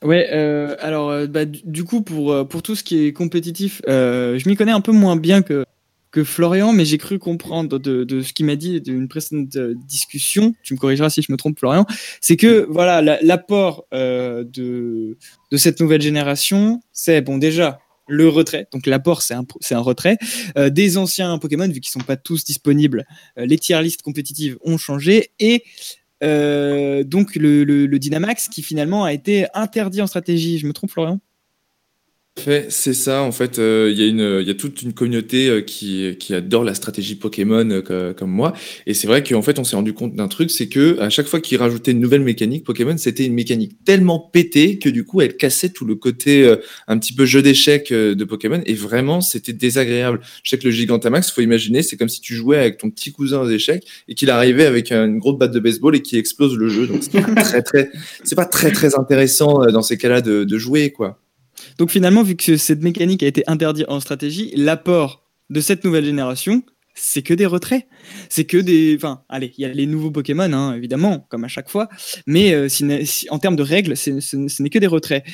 Ouais, euh, alors euh, bah, du, coup pour euh, pour tout ce qui est compétitif, je m'y connais un peu moins bien que que Florian, mais j'ai cru comprendre de, de ce qu'il m'a dit d'une précédente discussion. Tu me corrigeras si je me trompe, Florian. C'est que voilà la- l'apport de de cette nouvelle génération, c'est bon déjà le retrait. Donc l'apport c'est un un retrait des anciens Pokémon vu qu'ils sont pas tous disponibles. les tier listes compétitives ont changé et donc le, le, le Dynamax qui finalement a été interdit en stratégie. Je me trompe, Florian? C'est ça, en fait, euh, il y a une, il y a toute une communauté euh, qui, adore la stratégie Pokémon euh, co- comme moi. Et c'est vrai qu'en fait, on s'est rendu compte d'un truc, c'est que à chaque fois qu'ils rajoutaient une nouvelle mécanique Pokémon, c'était une mécanique tellement pétée que du coup, elle cassait tout le côté euh, un petit peu jeu d'échecs euh, de Pokémon. Et vraiment, c'était désagréable. Je sais que le Gigantamax, faut imaginer, c'est comme si tu jouais avec ton petit cousin aux échecs et qu'il arrivait avec une grosse batte de baseball et qui explose le jeu. Donc, c'est pas très, très, pas très, intéressant euh, dans ces cas-là de jouer, quoi. Donc finalement, vu que cette mécanique a été interdite en stratégie, l'apport de cette nouvelle génération, c'est que des retraits. C'est que des... Enfin, allez, il y a les nouveaux Pokémon, hein, évidemment, comme à chaque fois, mais euh, en termes de règles, ce n'est que des retraits.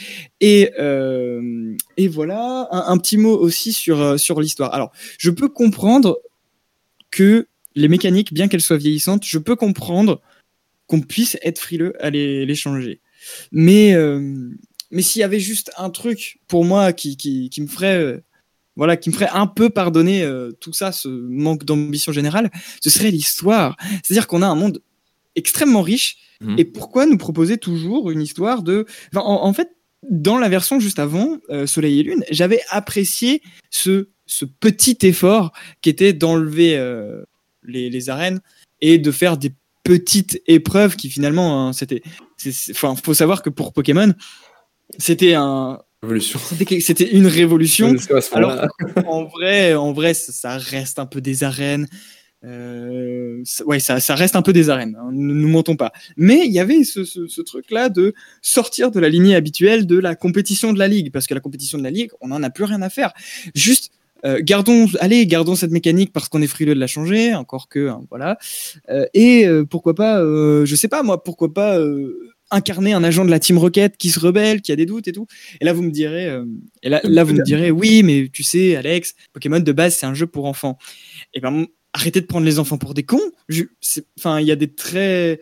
Et, euh, voilà, un, petit mot aussi sur, euh, sur l'histoire. Alors, je peux comprendre que les mécaniques, bien qu'elles soient vieillissantes, je peux comprendre qu'on puisse être frileux à les, changer. Mais, mais s'il y avait juste un truc pour moi qui, qui, qui me ferait, euh, voilà, qui me ferait un peu pardonner euh, tout ça, ce manque d'ambition générale, ce serait l'histoire. C'est-à-dire qu'on a un monde extrêmement riche. Mhm. Et pourquoi nous proposer toujours une histoire de, enfin, en, en fait, dans la version juste avant, euh, Soleil et Lune, j'avais apprécié ce, ce petit effort qui était d'enlever euh, les, les arènes et de faire des petites épreuves qui finalement, hein, c'était, enfin, faut savoir que pour Pokémon, c'était un, c'était une révolution. Moment-là. en vrai, en vrai, ça, reste un peu des arènes. Euh, ça- ouais, ça, ça reste un peu des arènes. hein, ne nous mentons pas. Mais il y avait ce, ce, ce truc-là de sortir de la lignée habituelle de la compétition de la ligue, parce que la compétition de la ligue, on n'en a plus rien à faire. Juste. euh, gardons, allez, gardons cette mécanique parce qu'on est frileux de la changer, encore que, hein, voilà. Euh, et pourquoi pas, je sais pas moi, pourquoi pas incarner un agent de la Team Rocket qui se rebelle, qui a des doutes et tout. Et là, vous me direz, euh, et là, là, vous me direz, oui, mais tu sais, Alex, Pokémon de base, c'est un jeu pour enfants. Et ben, m- arrêtez de prendre les enfants pour des cons. Enfin, il y a des très,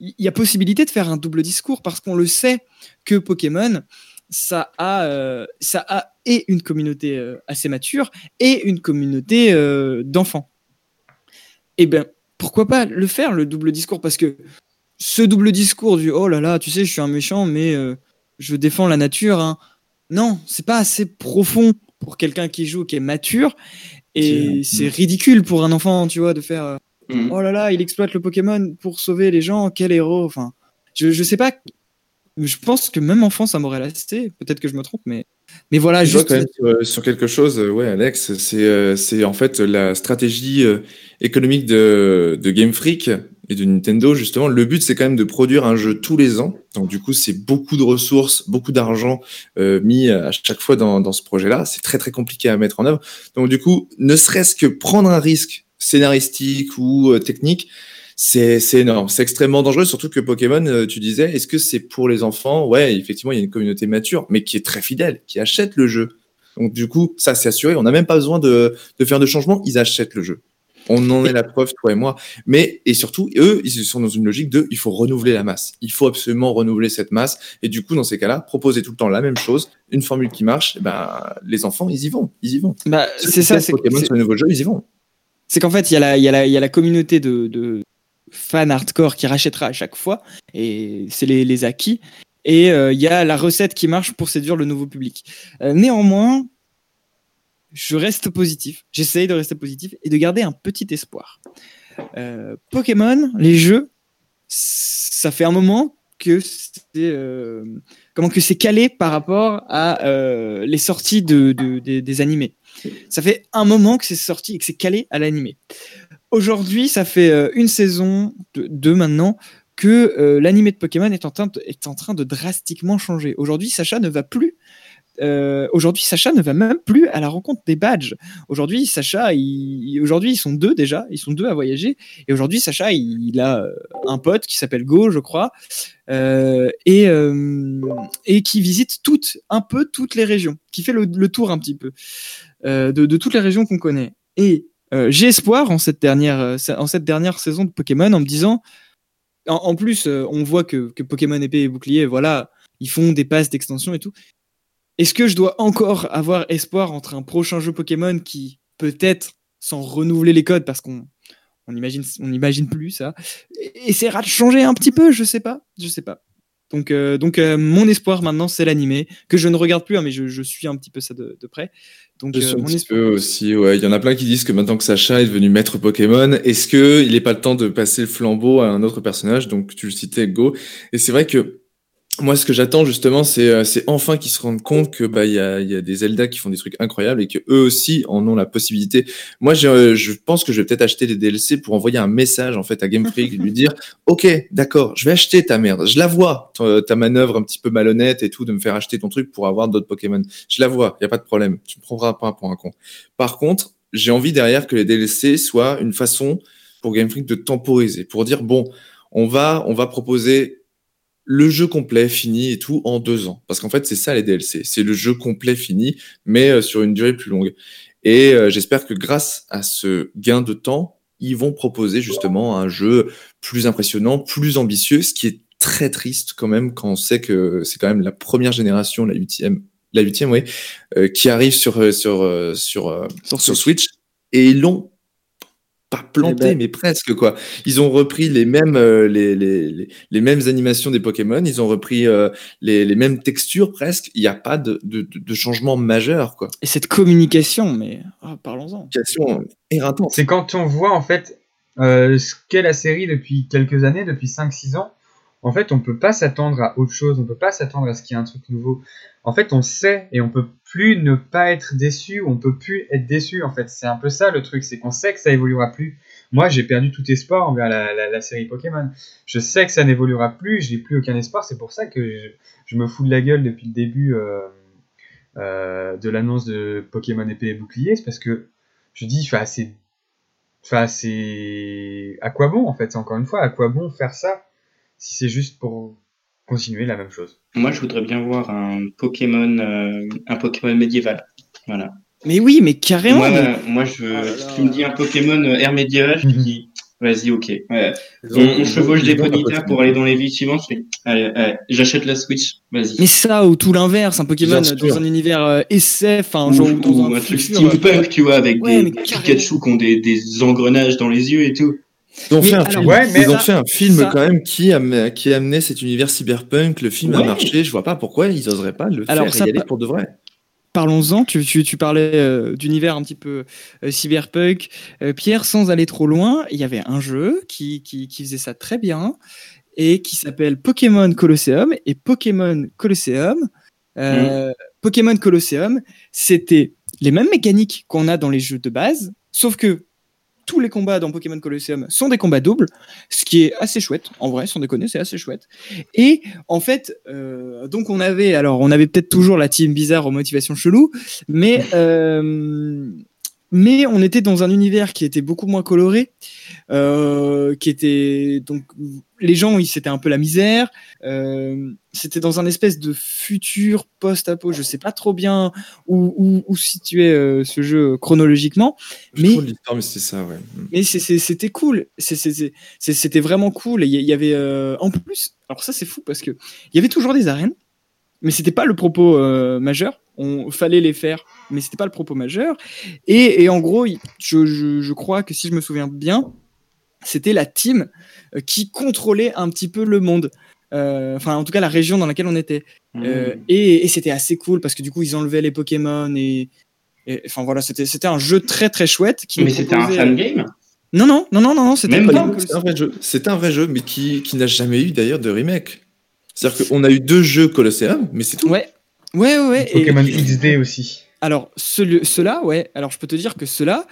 il y a possibilité de faire un double discours parce qu'on le sait que Pokémon, ça a, euh, ça a et une communauté euh, assez mature et une communauté d'enfants. Et ben, pourquoi pas le faire le double discours? Parce que ce double discours du oh là là, tu sais, je suis un méchant, mais euh, je défends la nature. hein. Non, c'est pas assez profond pour quelqu'un qui joue, qui est mature. Et c'est ridicule pour un enfant, tu vois, de faire euh, Mhm. oh là là, il exploite le Pokémon pour sauver les gens, quel héros. Enfin, je, je sais pas. Je pense que même enfant, ça m'aurait lassé. Peut-être que je me trompe, mais, mais voilà, Je vois juste. quand même sur, euh, sur quelque chose, euh, ouais, Alex, c'est euh, c'est en fait la stratégie euh, économique de, de Game Freak et de Nintendo, justement. Le but, c'est quand même de produire un jeu tous les ans. Donc, du coup, c'est beaucoup de ressources, beaucoup d'argent euh, mis à chaque fois dans, dans ce projet-là. C'est très, très compliqué à mettre en œuvre. Donc, du coup, ne serait-ce que prendre un risque scénaristique ou euh, technique, c'est énorme, c'est extrêmement dangereux, surtout que Pokémon, euh, tu disais, est-ce que c'est pour les enfants? Ouais, effectivement, il y a une communauté mature, mais qui est très fidèle, qui achète le jeu. Donc du coup, ça c'est assuré, on n'a même pas besoin de, de faire de changements, ils achètent le jeu. On en est la preuve, toi et moi. Mais, et surtout, eux, ils sont dans une logique de, il faut renouveler la masse. Il faut absolument renouveler cette masse. Et du coup, dans ces cas-là, proposer tout le temps la même chose, une formule qui marche, eh ben, les enfants, ils y vont, ils y vont. Bah, c'est ça, c'est Pokémon c'est- sur les nouveaux jeux, ils y vont. c'est qu'en fait, il y, a la- y, a la- il y a la communauté de, de fans hardcore qui rachètera à chaque fois, et c'est les, les acquis. Et euh, il y a la recette qui marche pour séduire le nouveau public. Euh, néanmoins, je reste positif. J'essaye de rester positif et de garder un petit espoir. Euh, Pokémon, les jeux, ça fait un moment que c'est euh, comment que c'est calé par rapport à euh, les sorties de, de- des- animés. Ça fait un moment que c'est sorti et que c'est calé à l'animé. Aujourd'hui, ça fait une saison, de, deux maintenant, que l'animé de Pokémon est en, train est en train de drastiquement changer. Aujourd'hui, Sacha ne va plus. Euh, aujourd'hui, Sacha ne va même plus à la rencontre des badges. Aujourd'hui, Sacha, aujourd'hui, ils sont deux déjà, ils sont deux à voyager. Et aujourd'hui, Sacha, il, a euh, un pote qui s'appelle Go, je crois, euh, et, qui visite toutes, un peu toutes les régions, qui fait le, tour un petit peu de, toutes les régions qu'on connaît. Et j'ai espoir en cette, dernière, en cette dernière saison de Pokémon en me disant, en, plus, on voit que, que Pokémon épée et bouclier, voilà, ils font des passes d'extension et tout. Est-ce que je dois encore avoir espoir entre un prochain jeu Pokémon qui peut-être, sans renouveler les codes, parce qu'on on imagine, on imagine plus ça, essaiera de changer un petit peu, je sais pas, je sais pas. Donc, euh, donc euh, mon espoir maintenant, c'est l'animé, que je ne regarde plus, hein, mais je, je suis un petit peu ça de, de près. Donc, euh, un petit espoir. peu aussi, ouais. Il y en a plein qui disent que maintenant que Sacha est devenu maître Pokémon, est-ce que il n'est pas le temps de passer le flambeau à un autre personnage? Donc, tu le citais, Go. Et c'est vrai que moi, ce que j'attends justement, c'est euh, c'est enfin qu'ils se rendent compte que bah il y a, y a des Zelda qui font des trucs incroyables et que eux aussi en ont la possibilité. Moi, je, euh, je pense que je vais peut-être acheter des DLC pour envoyer un message en fait à Game Freak, lui dire OK, d'accord, je vais acheter ta merde. Je la vois, ta, ta manœuvre un petit peu malhonnête et tout de me faire acheter ton truc pour avoir d'autres Pokémon. Je la vois, il y a pas de problème. Tu me prendras pas pour un con. Par contre, j'ai envie derrière que les DLC soient une façon pour Game Freak de temporiser, pour dire bon, on va, on va proposer le jeu complet fini et tout en deux ans. Parce qu'en fait, c'est ça les DLC. C'est le jeu complet fini, mais euh, sur une durée plus longue. Et euh, j'espère que grâce à ce gain de temps, ils vont proposer justement un jeu plus impressionnant, plus ambitieux, ce qui est très triste quand même quand on sait que c'est quand même la première génération, la huitième, la huitième, oui, euh, qui arrive sur euh, sur euh, sur Sur sur Switch. Switch et ils l'ont pas planté, Eh ben. mais presque quoi. Ils ont repris les mêmes euh, les, les, les, les mêmes animations des Pokémon, ils ont repris euh, les, les mêmes textures presque. Il n'y a pas de, de, de- changement majeur quoi. Et cette communication, mais ah, parlons-en. Éreintante. C'est quand on voit en fait euh, ce qu'est la série depuis quelques années, depuis 5-6 ans. En fait, on peut pas s'attendre à autre chose, on peut pas s'attendre à ce qu'il y ait un truc nouveau. En fait, on sait et on peut plus ne pas être déçu, on peut plus être déçu. En fait, c'est un peu ça le truc, c'est qu'on sait que ça évoluera plus. Moi, j'ai perdu tout espoir envers la, série Pokémon. Je sais que ça n'évoluera plus, j'ai plus aucun espoir. C'est pour ça que je, je me fous de la gueule depuis le début euh, euh, de l'annonce de Pokémon épée et bouclier. C'est parce que je dis, enfin, c'est Enfin, c'est. À quoi bon, en fait Encore une fois, à quoi bon faire ça si c'est juste pour continuer la même chose Moi, je voudrais bien voir un Pokémon, euh, un Pokémon médiéval. Voilà. Mais oui, mais carrément. moi, mais- moi, je veux, là si là. tu me dis un Pokémon euh, ère médiéval, je te Mhm. dis, vas-y, ok. Ouais. On, chevauche des ils ont un Ponyta Pokémon. pour aller dans les villes suivantes. Je fais, allez, allez, j'achète la Switch, vas-y. Mais ça, ou tout l'inverse, un Pokémon dans un univers euh, SF, un genre ou dans ou un, un truc futur, euh, steampunk, tu vois, avec Ouais, des Pikachu qui ont des, des engrenages dans les yeux et tout. Ils ont Mais fait un alors, film. ouais, mais ils ont ça- fait un film ça- quand même qui a, qui a amené cet univers cyberpunk. Le film a marché. Je vois pas pourquoi ils oseraient pas le Alors, faire ça et y aller pa- pour de vrai. Parlons-en, tu, tu, tu parlais euh, d'univers un petit peu euh, cyberpunk. Euh, Pierre, sans aller trop loin, il y avait un jeu qui, qui, qui faisait ça très bien et qui s'appelle Pokémon Colosseum. Et Pokémon Colosseum, euh, Pokémon Colosseum, c'était les mêmes mécaniques qu'on a dans les jeux de base, sauf que tous les combats dans Pokémon Colosseum sont des combats doubles, ce qui est assez chouette. En vrai, sans déconner, c'est assez chouette. Et en fait, euh, donc on avait, alors on avait peut-être toujours la team bizarre aux motivations cheloues, mais euh, mais on était dans un univers qui était beaucoup moins coloré, euh, qui était donc les gens, ils c'était un peu la misère. euh, c'était dans un espèce de futur post-apo, je sais pas trop bien où, où, où situer euh, ce jeu chronologiquement, Je Mais- c'est ça, ouais. mais c'est- c'est- c'était cool. C'était vraiment cool. Et il y, y avait en plus, alors ça c'est fou parce que il y avait toujours des arènes, mais c'était pas le propos majeur. On fallait les faire, mais c'était pas le propos majeur. Et, et en gros, je, je, je crois que si je me souviens bien, c'était la team euh, qui contrôlait un petit peu le monde. Euh, Enfin, en tout cas, la région dans laquelle on était. Euh, Mmh. et et c'était assez cool parce que du coup, ils enlevaient les Pokémon et. et- Enfin voilà, c'était c'était un jeu très très chouette. Qui Mais c'était un fan game? Non, non, non, non, non, non, c'était un vrai jeu. C'est un vrai jeu, mais qui, qui n'a jamais eu d'ailleurs de remake. C'est-à-dire qu'on a eu deux jeux Colosseum, mais c'est tout. Ouais, ouais, ouais. ouais. et- Pokémon XD aussi. Alors, ceux-là, ouais. Alors, je peux te dire que ceux-là,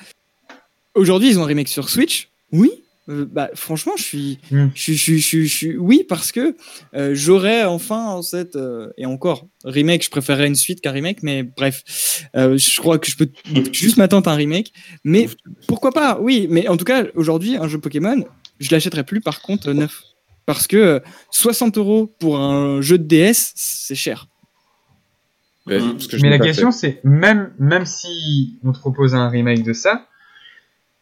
aujourd'hui, ils ont un remake sur Switch. Oui. Euh, bah, franchement, je suis, Hmm. je je oui, parce que euh, j'aurais enfin cette euh, et encore remake. Je préférerais une suite qu'un remake, mais bref, je crois que je peux juste m'attendre à un remake. Mais pourquoi pas Oui, mais en tout cas, aujourd'hui, un jeu Pokémon, je l'achèterai plus par contre neuf, parce que euh, 60 euros pour un jeu de DS, c'est cher. Mm. que Mais l'ai la question c'est, même, même si on te propose un remake de ça,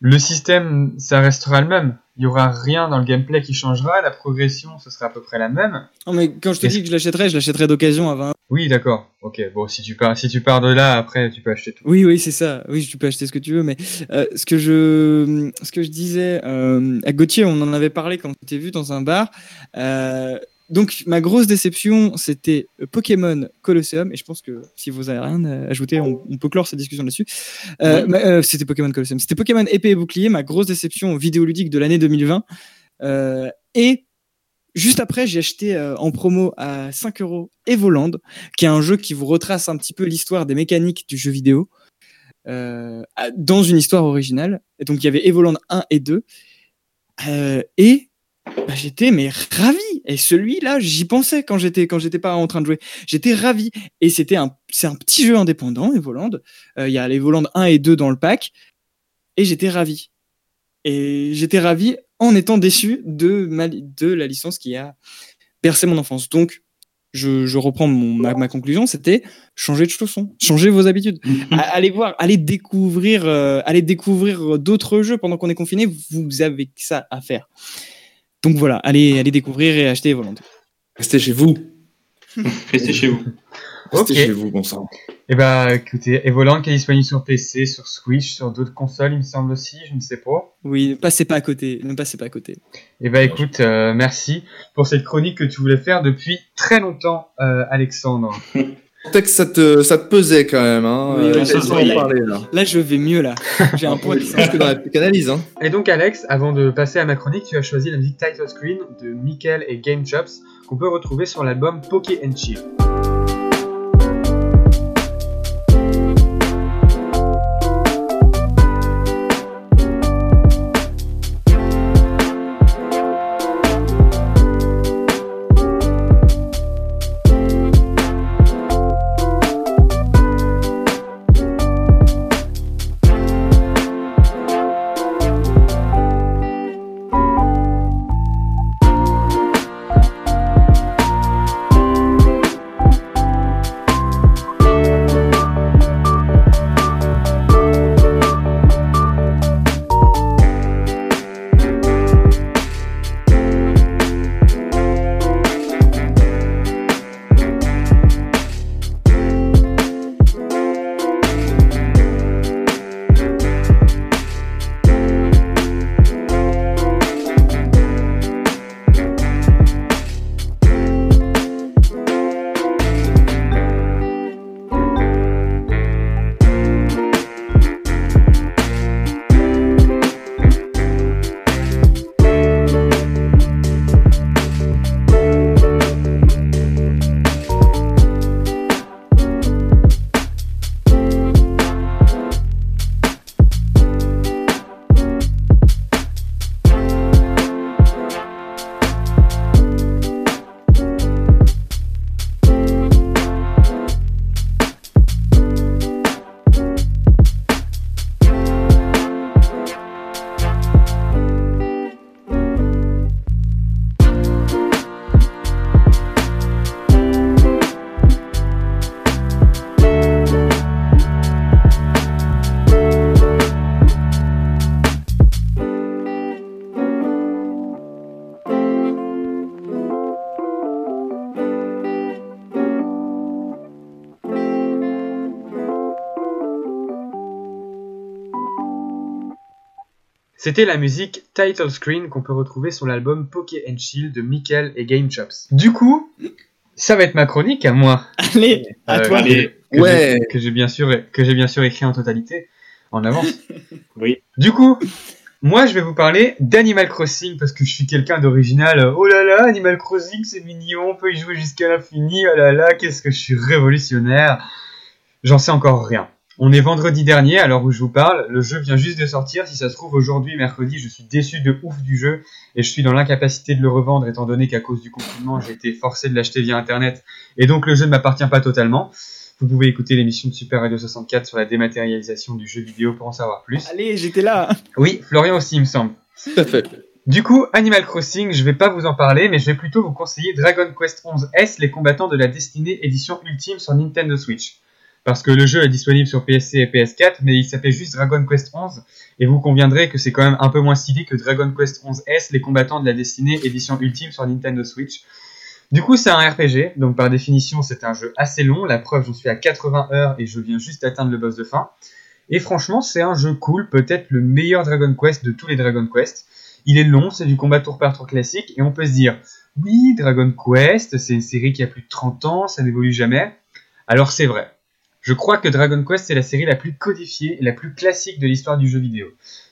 le système, ça restera le même. Il y aura rien dans le gameplay qui changera, la progression, ce sera à peu près la même. Non, mais quand je te dis que je l'achèterais, je l'achèterais d'occasion à 20 Oui, d'accord. Ok, bon, si tu pars, si tu pars de là, après, tu peux acheter tout. Oui, oui, c'est ça. Oui, tu peux acheter ce que tu veux, mais euh, ce que je, ce que je disais euh, à Gauthier, on en avait parlé quand on s'était vu dans un bar. Euh, donc, ma grosse déception, c'était Pokémon Colosseum, et je pense que si vous avez rien à ajouter, on, on peut clore cette discussion là-dessus. Euh, euh, c'était Pokémon Colosseum, c'était Pokémon épée et bouclier, ma grosse déception vidéoludique de l'année 2020. Euh, et juste après, j'ai acheté euh, en promo à 5 euros Evoland, qui est un jeu qui vous retrace un petit peu l'histoire des mécaniques du jeu vidéo euh, dans une histoire originale. Et donc il y avait Evoland 1 et 2. Euh, et bah, j'étais mais ravi. Et celui-là, j'y pensais quand j'étais quand j'étais pas en train de jouer. J'étais ravi. Et c'était un c'est un petit jeu indépendant, Evoland. Euh, Il y a les Evoland 1 et 2 dans le pack. Et j'étais ravi. Et j'étais ravi en étant déçu de ma de la licence qui a bercé mon enfance. Donc je, je reprends mon, ma, ma conclusion, c'était changer de chaussons, changer vos habitudes. Allez voir, allez découvrir, euh, allez découvrir d'autres jeux pendant qu'on est confiné. Vous avez que ça à faire. Donc voilà, allez, allez découvrir et acheter Volant. Restez chez vous. Restez chez vous. Restez chez vous, bon sang. Et bah, écoutez, Evoland qui est disponible sur PC, sur Switch, sur d'autres consoles, il me semble aussi, je ne sais pas. Oui, ne passez pas à côté, ne passez pas à côté. Et bah, écoute, euh, merci pour cette chronique que tu voulais faire depuis très longtemps, euh, Alexandre. Peut-être que ça te, ça te pesait quand même. Hein. Oui, Euh, parler, là. Là, je vais mieux là. J'ai un point Je pense que dans la psychanalyse. Hein. Et donc, Alex, avant de passer à ma chronique, tu as choisi la musique Title Screen de Mikel et Game Chops qu'on peut retrouver sur l'album Poké and Chill. C'était la musique Title Screen qu'on peut retrouver sur l'album Poké and Shield de Michael et Game Chops. Du coup, ça va être ma chronique à moi. Allez, à Euh, toi. allez. que Ouais. que j'ai bien sûr que j'ai bien sûr écrit en totalité en avance. Oui. Du coup, moi je vais vous parler d'Animal Crossing parce que je suis quelqu'un d'original. Oh là là, Animal Crossing c'est mignon, on peut y jouer jusqu'à l'infini. Oh là là, qu'est-ce que je suis révolutionnaire. J'en sais encore rien. On est vendredi dernier, à l'heure où je vous parle. Le jeu vient juste de sortir. Si ça se trouve aujourd'hui, mercredi, je suis déçu de ouf du jeu et je suis dans l'incapacité de le revendre étant donné qu'à cause du confinement, j'ai été forcé de l'acheter via internet et donc le jeu ne m'appartient pas totalement. Vous pouvez écouter l'émission de Super Radio 64 sur la dématérialisation du jeu vidéo pour en savoir plus. Allez, j'étais là. Oui, Florian aussi, il me semble. Tout à fait. Du coup, Animal Crossing, je vais pas vous en parler, mais je vais plutôt vous conseiller Dragon Quest 11 S, les combattants de la destinée édition ultime sur Nintendo Switch. Parce que le jeu est disponible sur PSC et PS4, mais il s'appelle juste Dragon Quest 11, et vous conviendrez que c'est quand même un peu moins stylé que Dragon Quest 11 S, les combattants de la destinée édition ultime sur Nintendo Switch. Du coup, c'est un RPG, donc par définition, c'est un jeu assez long. La preuve, j'en suis à 80 heures et je viens juste d'atteindre le boss de fin. Et franchement, c'est un jeu cool, peut-être le meilleur Dragon Quest de tous les Dragon Quest. Il est long, c'est du combat tour par tour classique, et on peut se dire, oui, Dragon Quest, c'est une série qui a plus de 30 ans, ça n'évolue jamais. Alors c'est vrai. Je crois que Dragon Quest est la série la plus codifiée la plus classique de l'histoire du jeu vidéo.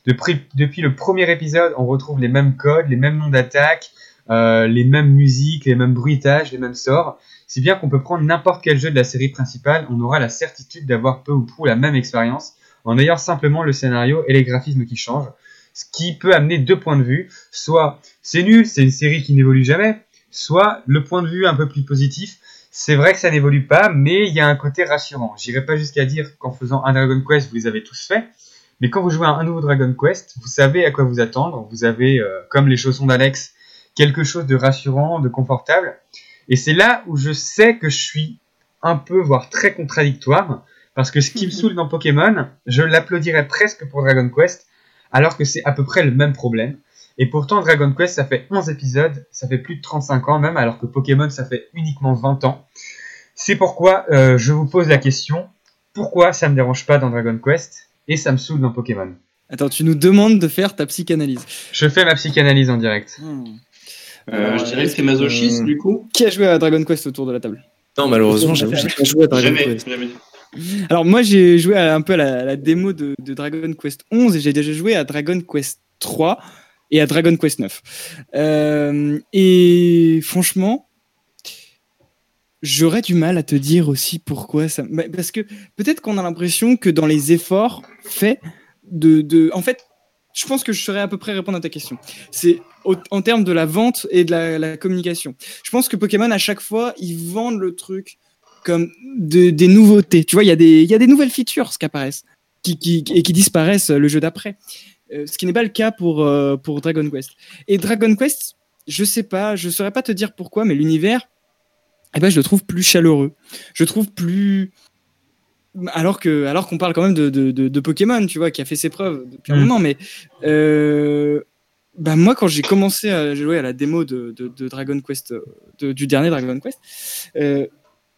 Depuis, depuis le premier épisode, on retrouve les mêmes codes, les mêmes noms d'attaque, euh, les mêmes musiques, les mêmes bruitages, les mêmes sorts. Si bien qu'on peut prendre n'importe quel jeu de la série principale, on aura la certitude d'avoir peu ou prou la même expérience en ayant simplement le scénario et les graphismes qui changent. Ce qui peut amener deux points de vue. Soit c'est nul, c'est une série qui n'évolue jamais. Soit le point de vue un peu plus positif, c'est vrai que ça n'évolue pas, mais il y a un côté rassurant. J'irai pas jusqu'à dire qu'en faisant un Dragon Quest, vous les avez tous faits. Mais quand vous jouez à un nouveau Dragon Quest, vous savez à quoi vous attendre. Vous avez, euh, comme les chaussons d'Alex, quelque chose de rassurant, de confortable. Et c'est là où je sais que je suis un peu, voire très contradictoire. Parce que ce qui me saoule dans Pokémon, je l'applaudirais presque pour Dragon Quest, alors que c'est à peu près le même problème. Et pourtant, Dragon Quest, ça fait 11 épisodes, ça fait plus de 35 ans même, alors que Pokémon, ça fait uniquement 20 ans. C'est pourquoi euh, je vous pose la question, pourquoi ça me dérange pas dans Dragon Quest, et ça me saoule dans Pokémon? Attends, tu nous demandes de faire ta psychanalyse. Je fais ma psychanalyse en direct. Hmm. Euh, je dirais que c'est masochiste, Euh, du coup. Qui a joué à Dragon Quest autour de la table? Non, malheureusement, j'avoue, j'ai pas joué à Dragon Jamais, Quest. jamais. Alors moi j'ai joué à- un peu à la, à la démo de, de Dragon Quest 11 et j'ai déjà joué à Dragon Quest 3 et à Dragon Quest 9. Euh, et franchement, j'aurais du mal à te dire aussi pourquoi ça. Parce que peut-être qu'on a l'impression que dans les efforts faits de, de, en fait, je pense que je saurais à peu près répondre à ta question. C'est en termes de la vente et de la, communication. Je pense que Pokémon à chaque fois ils vendent le truc comme de- des nouveautés. Tu vois, il y, y a des nouvelles features qui apparaissent qui, qui- et qui disparaissent le jeu d'après. Euh, ce qui n'est pas le cas pour, euh, pour Dragon Quest. Et Dragon Quest, je sais pas, je saurais pas te dire pourquoi, mais l'univers, eh ben, je le trouve plus chaleureux. Je le trouve plus. Alors que, alors qu'on parle quand même de, de, de- de Pokémon, tu vois, qui a fait ses preuves depuis un Mm. moment, mais euh, bah moi, quand j'ai commencé à jouer à la démo de, Dragon Quest, euh, de- du dernier Dragon Quest, euh,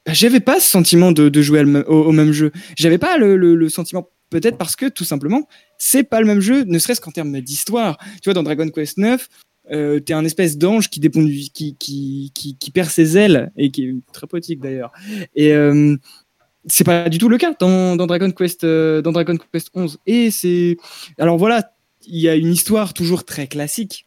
bah, j'avais pas ce sentiment de, de jouer au, au même jeu. J'avais pas le, le- le sentiment, peut-être parce que tout simplement, c'est pas le même jeu, ne serait-ce qu'en termes d'histoire. Tu vois, dans Dragon Quest 9, euh, t'es un espèce d'ange qui, qui, qui, qui, perd ses ailes et qui est très poétique d'ailleurs. Et euh, c'est pas du tout le cas dans, dans Dragon Quest, euh, dans Dragon Quest 11. Et c'est, alors voilà, il y a une histoire toujours très classique,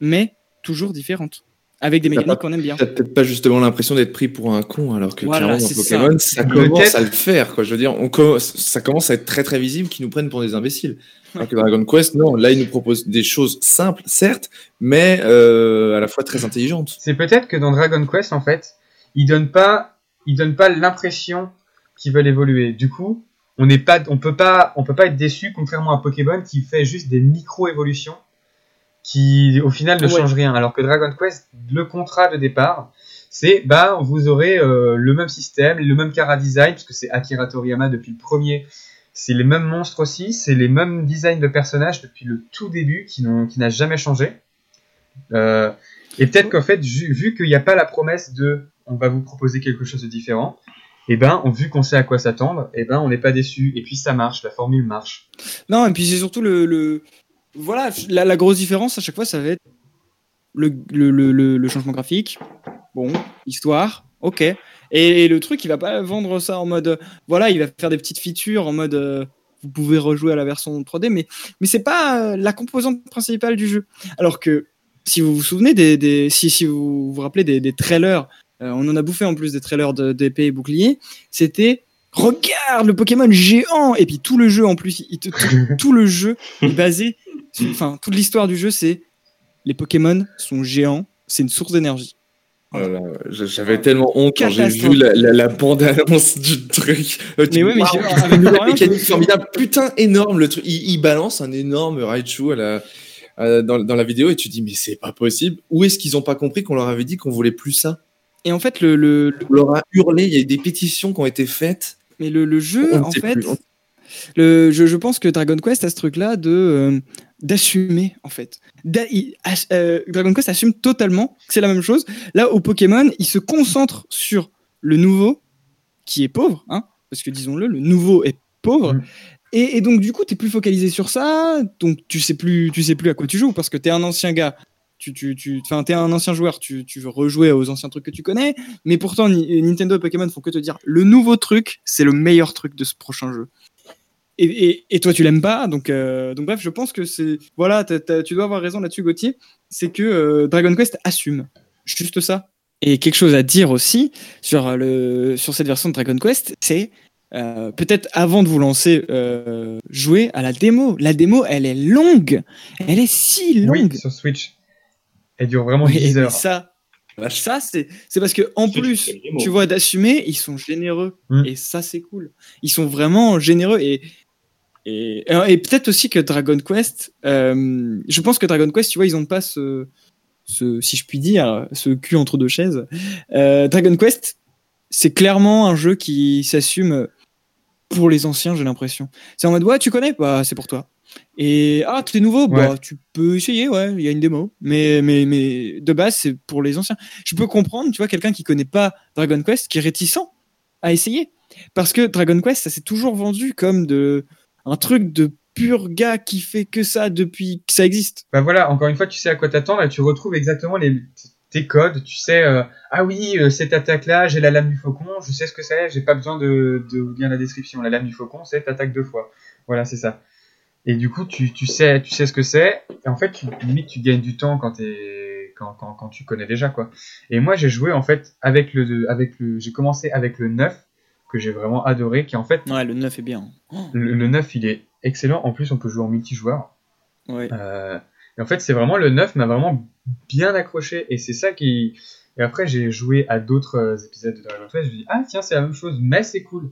mais toujours différente, avec des mécaniques qu'on aime bien. T'as peut-être pas justement l'impression d'être pris pour un con, alors que Voilà, clairement dans ça. Pokémon, ça, commence à le faire. Quoi. Je veux dire, on ça commence à être très très visible qu'ils nous prennent pour des imbéciles. Alors que Dragon Quest, non, là ils nous proposent des choses simples, certes, mais euh, à la fois très intelligentes. C'est peut-être que dans Dragon Quest, en fait, ils donnent pas, ils donnent pas l'impression qu'ils veulent évoluer. Du coup, on n'est pas, on peut pas, on peut pas être déçu, contrairement à Pokémon qui fait juste des micro-évolutions qui, au final, ne Ouais. changent rien. Alors que Dragon Quest, le contrat de départ, c'est, bah, vous aurez euh, le même système, le même cara design, parce que c'est Akira Toriyama depuis le premier. C'est les mêmes monstres aussi, c'est les mêmes designs de personnages depuis le tout début, qui n'ont, qui n'a jamais changé. Euh, et peut-être qu'en fait, vu qu'il n'y a pas la promesse de on va vous proposer quelque chose de différent, et ben, on- vu qu'on sait à quoi s'attendre, et ben, on n'est pas déçu. Et puis ça marche, la formule marche. Non, et puis c'est surtout le, le- voilà, la, grosse différence à chaque fois, ça va être le, le, le, changement graphique. Bon, histoire, ok. Et, le truc, il va pas vendre ça en mode. Voilà, il va faire des petites features en mode. euh, vous pouvez rejouer à la version 3D, mais, mais c'est pas euh, la composante principale du jeu. Alors que si vous vous souvenez des, si, si vous vous rappelez des, trailers, euh, on en a bouffé en plus des trailers de- d'épée et bouclier, c'était regarde le Pokémon géant et puis tout le jeu en plus, tout, tout le jeu est basé, enfin toute l'histoire du jeu c'est les Pokémon sont géants, c'est une source d'énergie. Oh là là, je- J'avais tellement honte quand j'ai vu la, la, la bande-annonce du truc. Euh, tu- Mais ouais, mais Florian, mécanique formidable. Putain, énorme le truc. Il, il balance un énorme Raichu à la, à- dans, dans la vidéo et tu dis, mais c'est pas possible. Où est-ce qu'ils ont pas compris qu'on leur avait dit qu'on voulait plus ça? Et en fait le, le, le- On leur a hurlé, il y a eu des pétitions qui ont été faites. mais le, le jeu On en fait, plus. On- le, je, je pense que Dragon Quest a ce truc là de euh, d'assumer en fait. Il- euh, Dragon Quest assume totalement que c'est la même chose. Là au Pokémon, il se concentre sur le nouveau qui est pauvre, hein, parce que disons-le, le nouveau est pauvre. Mm. Et, et donc du coup, t'es plus focalisé sur ça, donc tu sais plus, tu sais plus à quoi tu joues parce que t'es un ancien gars. Tu, tu, tu, t'es un ancien joueur, tu, tu veux rejouer aux anciens trucs que tu connais, mais pourtant Ni- Nintendo et Pokémon font que te dire le nouveau truc, c'est le meilleur truc de ce prochain jeu. Et, et, et toi, tu l'aimes pas, donc, euh, donc bref, je pense que c'est voilà, tu dois avoir raison là-dessus, Gauthier, c'est que euh, Dragon Quest assume juste ça. Et quelque chose à dire aussi sur euh, le sur cette version de Dragon Quest, c'est euh, peut-être avant de vous lancer, euh, jouer à la démo. La démo, elle est longue, elle est si longue. Oui, sur Switch. Elle dure vraiment Oui, 10 mais heures. ça, ça c'est c'est parce que en plus, tu vois d'assumer, ils sont généreux Mm. et ça c'est cool. Ils sont vraiment généreux et et, et peut-être aussi que Dragon Quest, euh, je pense que Dragon Quest, tu vois, ils ont pas ce, ce si je puis dire, ce cul entre deux chaises. Euh, Dragon Quest, c'est clairement un jeu qui s'assume pour les anciens, j'ai l'impression. C'est en mode ouais, tu connais, bah c'est pour toi. Et ah, t'es nouveau, bah tu peux essayer, ouais, il y a une démo. Mais mais mais de base, c'est pour les anciens. Je peux comprendre, tu vois, quelqu'un qui connaît pas Dragon Quest, qui est réticent à essayer, parce que Dragon Quest, ça s'est toujours vendu comme de un truc de pur gars qui fait que ça depuis que ça existe. Bah voilà, encore une fois, tu sais à quoi t'attendre et tu retrouves exactement les, tes codes. Tu sais, euh, ah oui, euh, cette attaque-là, j'ai la lame du faucon, je sais ce que c'est, j'ai pas besoin de, de lire la description. La lame du faucon, c'est attaque deux fois. Voilà, c'est ça. Et du coup, tu, tu sais, tu sais ce que c'est. Et en fait, limite, tu gagnes du temps quand tu connais déjà, quoi. Et moi, j'ai joué, en fait, avec le, avec le, j'ai commencé avec le 9, que j'ai vraiment adoré, qui en fait, Ouais, le 9 est bien. le, le 9, il est excellent. En plus, on peut jouer en multijoueur. Ouais. Euh, et en fait, c'est vraiment le 9 m'a vraiment bien accroché. Et c'est ça qui. Et après, j'ai joué à d'autres euh, épisodes de Dragon Quest. Je me dis, ah tiens, c'est la même chose, mais c'est cool.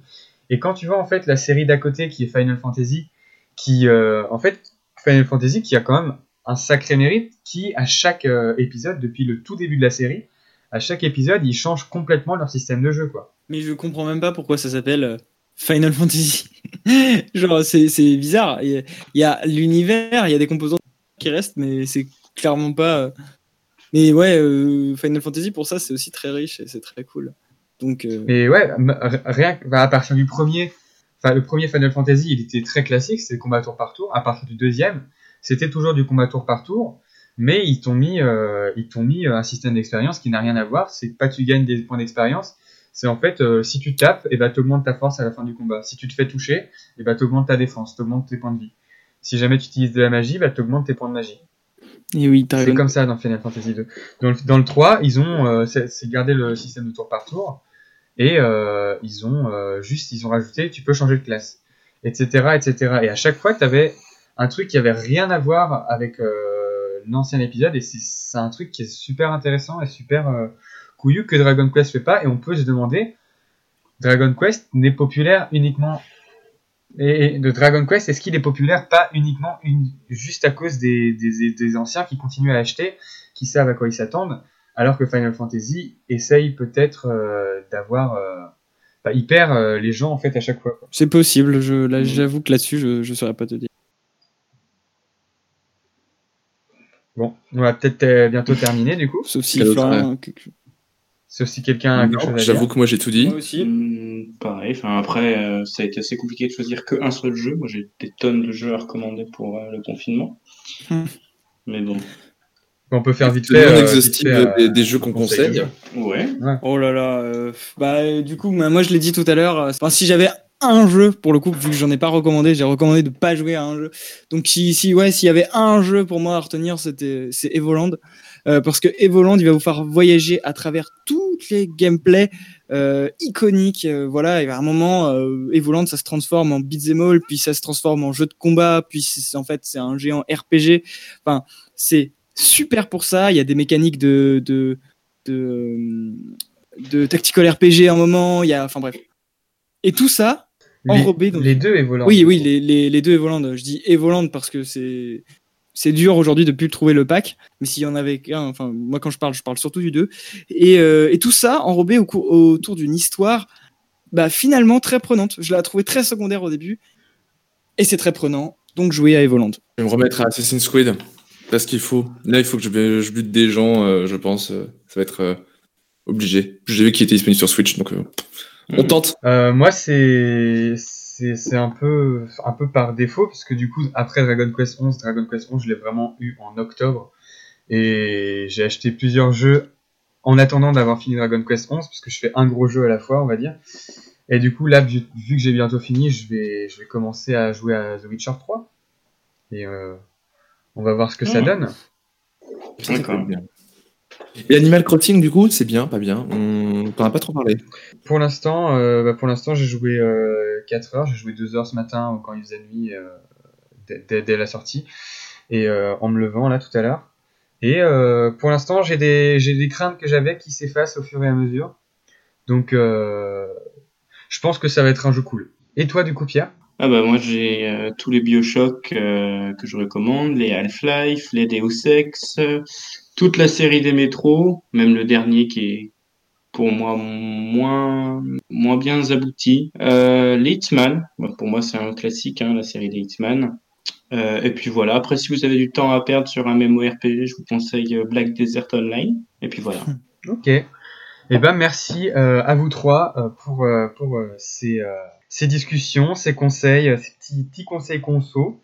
Et quand tu vois en fait la série d'à côté qui est Final Fantasy, qui. euh, en fait, Final Fantasy qui a quand même un sacré mérite, qui à chaque euh, épisode, depuis le tout début de la série, à chaque épisode, ils changent complètement leur système de jeu, quoi. Mais je comprends même pas pourquoi ça s'appelle euh, Final Fantasy. Genre, c'est bizarre. Il y a- l'univers, il y a des composants qui restent, mais c'est clairement pas. euh, Mais ouais, euh, Final Fantasy, pour ça, c'est aussi très riche et c'est très cool. Donc, euh, Mais ouais, rien bah, à partir du premier, enfin le premier Final Fantasy, il était très classique, c'était combat tour par tour. À partir du deuxième, c'était toujours du combat tour par tour, mais ils t'ont mis, ils t'ont mis un système d'expérience qui n'a rien à voir. C'est pas tu gagnes des points d'expérience, c'est en fait euh, si tu tapes, et bah t'augmentes ta force à la fin du combat. Si tu te fais toucher, et bah t'augmentes ta défense, t'augmentes tes points de vie. Si jamais tu utilises de la magie, bah t'augmentes tes points de magie. et oui, C'est comme ça dans Final Fantasy 2. Dans le, dans le 3, ils ont euh, c'est gardé le système de tour par tour et euh, ils ont euh, juste ils ont rajouté tu peux changer de classe, etc. etc. Et à chaque fois, tu avais un truc qui avait rien à voir avec euh, l'ancien épisode et c'est c'est un truc qui est super intéressant et super euh, couillu que Dragon Quest fait pas et on peut se demander Dragon Quest n'est populaire uniquement et de Dragon Quest, est-ce qu'il est populaire pas uniquement une, juste à cause des, des, des anciens qui continuent à acheter, qui savent à quoi ils s'attendent, alors que Final Fantasy essaye peut-être euh, d'avoir... Euh, bah, il perd euh, les gens en fait à chaque fois. C'est possible, je, là, j'avoue que là-dessus, je, je saurais pas te dire. Bon, on va peut-être euh, bientôt terminer du coup. Sauf si Florian. quelque- Sauf si quelqu'un a quelque chose Non, à dire. J'avoue que moi j'ai tout dit. Moi aussi. Hum, pareil, enfin après, euh, ça a été assez compliqué de choisir qu'un seul jeu. Moi, j'ai des tonnes de jeux à recommander pour euh, le confinement. Mais bon, On peut faire vite Le fait. non euh, fait, euh, des, des jeux qu'on conseille. ouais. Oh là là. euh, bah, du coup, moi, je l'ai dit tout à l'heure. enfin, si j'avais un jeu, pour le coup, vu que j'en ai pas recommandé, j'ai recommandé de pas jouer à un jeu. Donc, si, si ouais, s'il y avait un jeu pour moi à retenir, c'était c'est Evoland. Euh, parce que Evoland, il va vous faire voyager à travers toutes les gameplays euh, iconiques. euh, voilà, et à un moment, Evoland, ça se transforme en beat'em all, puis ça se transforme en jeu de combat, puis en fait, c'est un géant RPG. Enfin, c'est super pour ça. Il y a des mécaniques de de de, de tactical RPG à un moment. Il y a, enfin bref. Et tout ça enrobé Les, dans les deux évoluent. oui, oui, les, les, les deux Evoland. Je dis Evoland parce que c'est c'est dur aujourd'hui de plus trouver le pack, mais s'il y en avait qu'un, enfin moi quand je parle, je parle surtout du 2. Et, euh, et tout ça enrobé au autour d'une histoire, bah finalement très prenante. Je l'ai trouvé très secondaire au début, et c'est très prenant. Donc jouer à Evoland. Je vais me remettre à Assassin's Creed. Parce qu'il faut. Là, il faut que je, je bute des gens, euh, je pense. euh, ça va être euh, obligé. J'ai vu qu'il était disponible sur Switch, donc euh, on Mhm. tente. Euh, moi, c'est c'est c'est un peu un peu par défaut parce que du coup après Dragon Quest 11, Dragon Quest 11, je l'ai vraiment eu en octobre et j'ai acheté plusieurs jeux en attendant d'avoir fini Dragon Quest 11 parce que je fais un gros jeu à la fois, on va dire. Et du coup là, vu vu que j'ai bientôt fini, je vais je vais commencer à jouer à The Witcher 3 et euh, on va voir ce que ça donne. D'accord. Et Animal Crossing, du coup, c'est bien, pas bien. On t'en a pas trop parlé. Pour l'instant, euh, bah, pour l'instant, j'ai joué euh, 4 heures. J'ai joué 2 heures ce matin quand il faisait nuit, euh, dès, la sortie, et euh, en me levant là tout à l'heure. Et euh, pour l'instant, j'ai des des craintes que j'avais qui s'effacent au fur et à mesure. Donc, euh, je pense que ça va être un jeu cool. Et toi, du coup, Pierre? Ah bah moi j'ai euh, tous les Bioshock euh, que je recommande, les Half-Life, les Deus Ex, toute la série des métros, même le dernier qui est pour moi moins moins bien abouti. Euh, les Hitman, Bon, pour moi c'est un classique hein, la série des Hitman. Euh, et puis voilà, après si vous avez du temps à perdre sur un MMORPG, je vous conseille euh, Black Desert Online. Et puis voilà. Ok. Eh ben merci euh, à vous trois euh, pour euh, pour ces ces discussions, ces conseils, euh, ces petits petits conseils conso.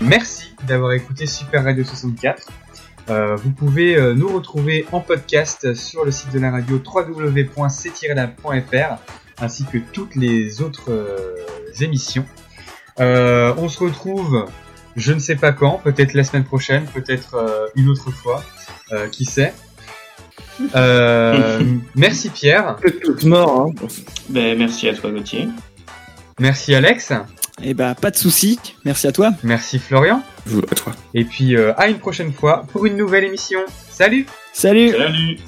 Merci d'avoir écouté Super Radio 64. Euh, vous pouvez euh, nous retrouver en podcast sur le site de la radio www.c-lab.fr ainsi que toutes les autres émissions. Euh, on se retrouve, je ne sais pas quand, peut-être la semaine prochaine, peut-être euh, une autre fois, euh, qui sait. Euh, merci Pierre, Peut-être morts, hein. Ben, merci à toi Gauthier. merci Alex, Et bah pas de souci. Merci à toi. merci Florian, Vous, à toi. et puis euh, à une prochaine fois pour une nouvelle émission. Salut Salut. Salut